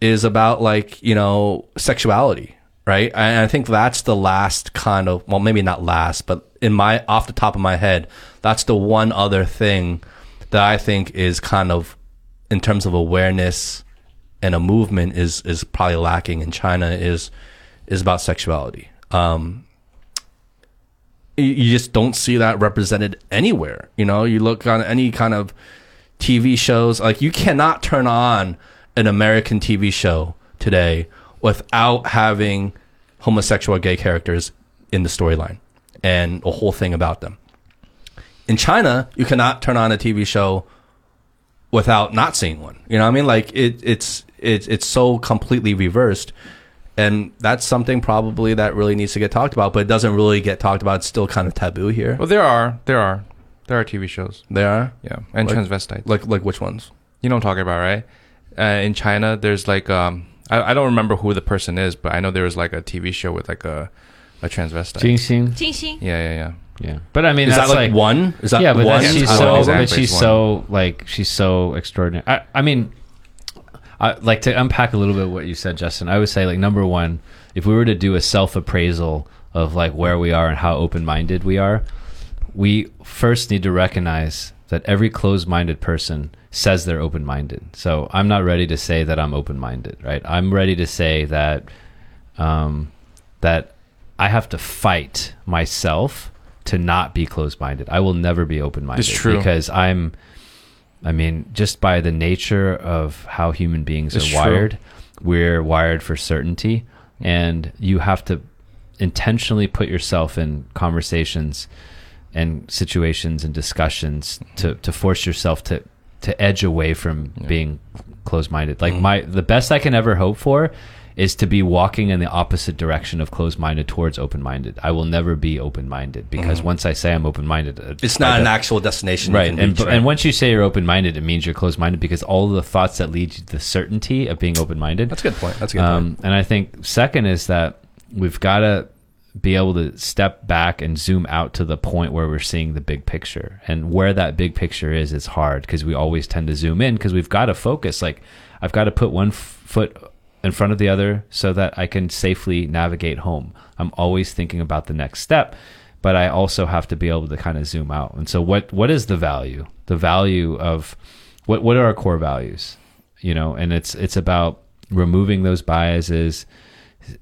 is about like, you know, sexuality, right? And I think that's the last kind of, well, maybe not last, but in my, off the top of my head, that's the one other thing that I think is kind of, in terms of awareness and a movement is, is probably lacking in China is, is about sexuality. Um, you- just don't see that represented anywhere. You know, you look on any kind of TV shows, like you cannot turn on an American TV show today without having homosexual gay characters in the storyline and a whole thing about them. In China, you cannot turn on a TV show without not seeing one. You know what I mean? Like it, it's it's it's so completely reversed, and that's something probably that really needs to get talked about. But it doesn't really get talked about. It's still kind of taboo here. Well, there are, there are, there are TV shows. There are Yeah, and Like- transvestites. like like which ones? You know what I'm talking about, right? Uh, in China, there's like um, I, I don't remember who the person is, but I know there was like a TV show with like a a transvestite. Jinxing. Jingxing. Yeah, yeah, yeah. Yeah, but I mean Is that's that like, one? Is that yeah, but one? that's, she's I so, know exactly, but she's it's so like she's so extraordinary. I, I mean, I like to unpack a little bit what you said, Justin. I would say like number one, if we were to do a self appraisal of like where we are and how open minded we are, we first need to recognize that every closed minded person says they're open minded. So I'm not ready to say that I'm open minded, right? I'm ready to say that um, that I have to fight myself to not be closed minded. I will never be open minded It's true. because I'm I mean, just by the nature of how human beings It's are true. wired, we're wired for certainty and you have to intentionally put yourself in conversations and situations and discussions to, to force yourself to to edge away from being closed minded. Like mm. my the best I can ever hope for is to be walking in the opposite direction of closed minded towards open minded. I will never be open minded because once I say I'm open minded, It's not an actual destination, right. And reach, and once you say you're open minded, it means you're closed minded because all the thoughts that lead you to the certainty of being open minded. that's a good point. That's a good point. Um, and I think second is that we've got to be able to step back and zoom out to the point where we're seeing the big picture. And where that big picture is, is hard because we always tend to zoom in because we've got to focus. Like I've got to put one f- foot in front of the other so that I can safely navigate home. I'm always thinking about the next step, but I also have to be able to kind of zoom out. And so what what is the value? The value of what what are our core values? You know, and it's it's about removing those biases,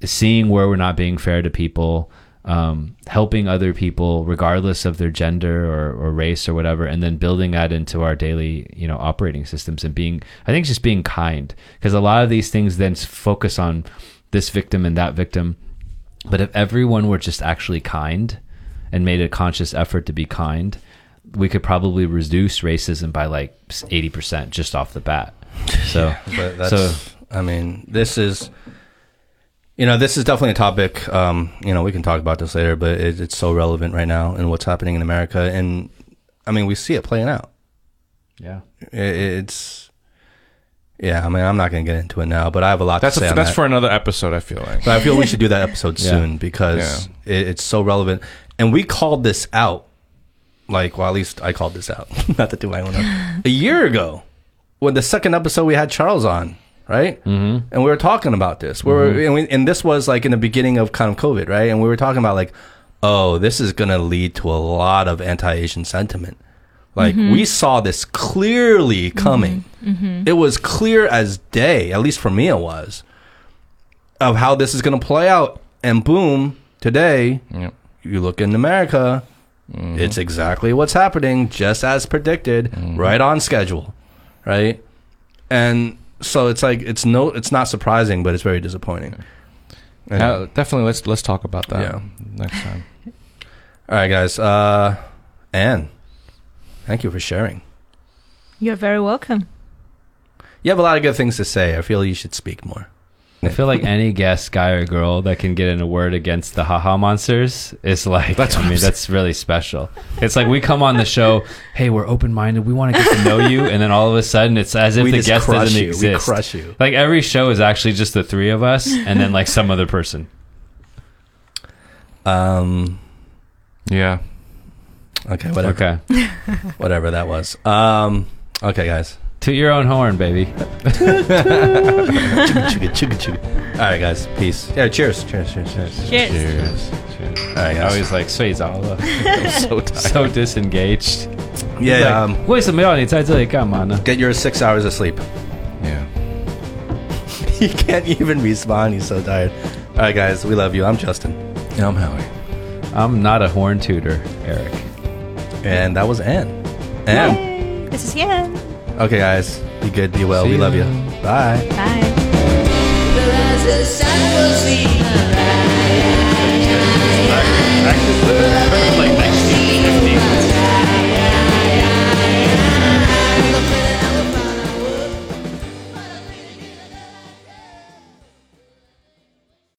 seeing where we're not being fair to people, um, helping other people regardless of their gender or, or race or whatever, and then building that into our daily, you know, operating systems and being, I think, just being kind because a lot of these things then focus on this victim and that victim, but if everyone were just actually kind and made a conscious effort to be kind, we could probably reduce racism by like eighty percent just off the bat. So, But that's, so I mean, this is, you know, this is definitely a topic. Um, you know, we can talk about this later, but it, it's so relevant right now and what's happening in America. And I mean, we see it playing out. yeah. It, it's, yeah. I mean, I'm not going to get into it now, but I have a lot That's to say. a, that's that. for another episode. I feel like. But I feel we should do that episode Yeah. soon because it, it's so relevant. And we called this out, like, well, at least I called this out. Not to do my own. a year ago, when the second episode we had Charles on, right? Mm-hmm. And we were talking about this. We were, and, we, and this was like in the beginning of kind of COVID, right? And we were talking about like, oh, this is going to lead to a lot of anti-Asian sentiment. Like we saw this clearly coming. It was clear as day, at least for me, it was of how this is going to play out. And boom, today, Yep. you look in America, Mm-hmm. it's exactly what's happening, just as predicted, Mm-hmm. right on schedule, right? And so it's like it's no, it's not surprising, but it's very disappointing. And- Uh, definitely. Let's let's talk about that. Yeah. Next time. all right, guys. Uh, Ann, thank you for sharing. You're very welcome. You have a lot of good things to say. I feel you should speak more. I feel like any guest, guy or girl, that can get in a word against the haha monsters is like, That's I mean, that's really special. It's like we come on the show, hey, we're open minded, we want to get to know you, and then all of a sudden it's as if We the just guest crush doesn't you. We exist. crush you. Like every show is actually just the three of us, and then like some other person. Um, Yeah. okay, whatever, Okay, whatever that was. Um, okay, guys. toot your own horn, baby. chugga, chugga, chugga. All right, guys. Peace. Yeah, cheers. Cheers, cheers, cheers. Cheers. Cheers. Cheers. All right, I guys. always like 睡着了 so tired. so disengaged. Yeah, Like, um, 为什么要你在这里干嘛呢？ get your six hours of sleep. Yeah. he can't even respond. He's so tired. All right, guys. We love you. I'm Justin. Yeah, I'm Howie. I'm not a horn tutor, Eric. And that was Anne. Anne. Yay. This is Yan. Okay, guys. Be good. Be well. See we ya. love you. Bye. Bye.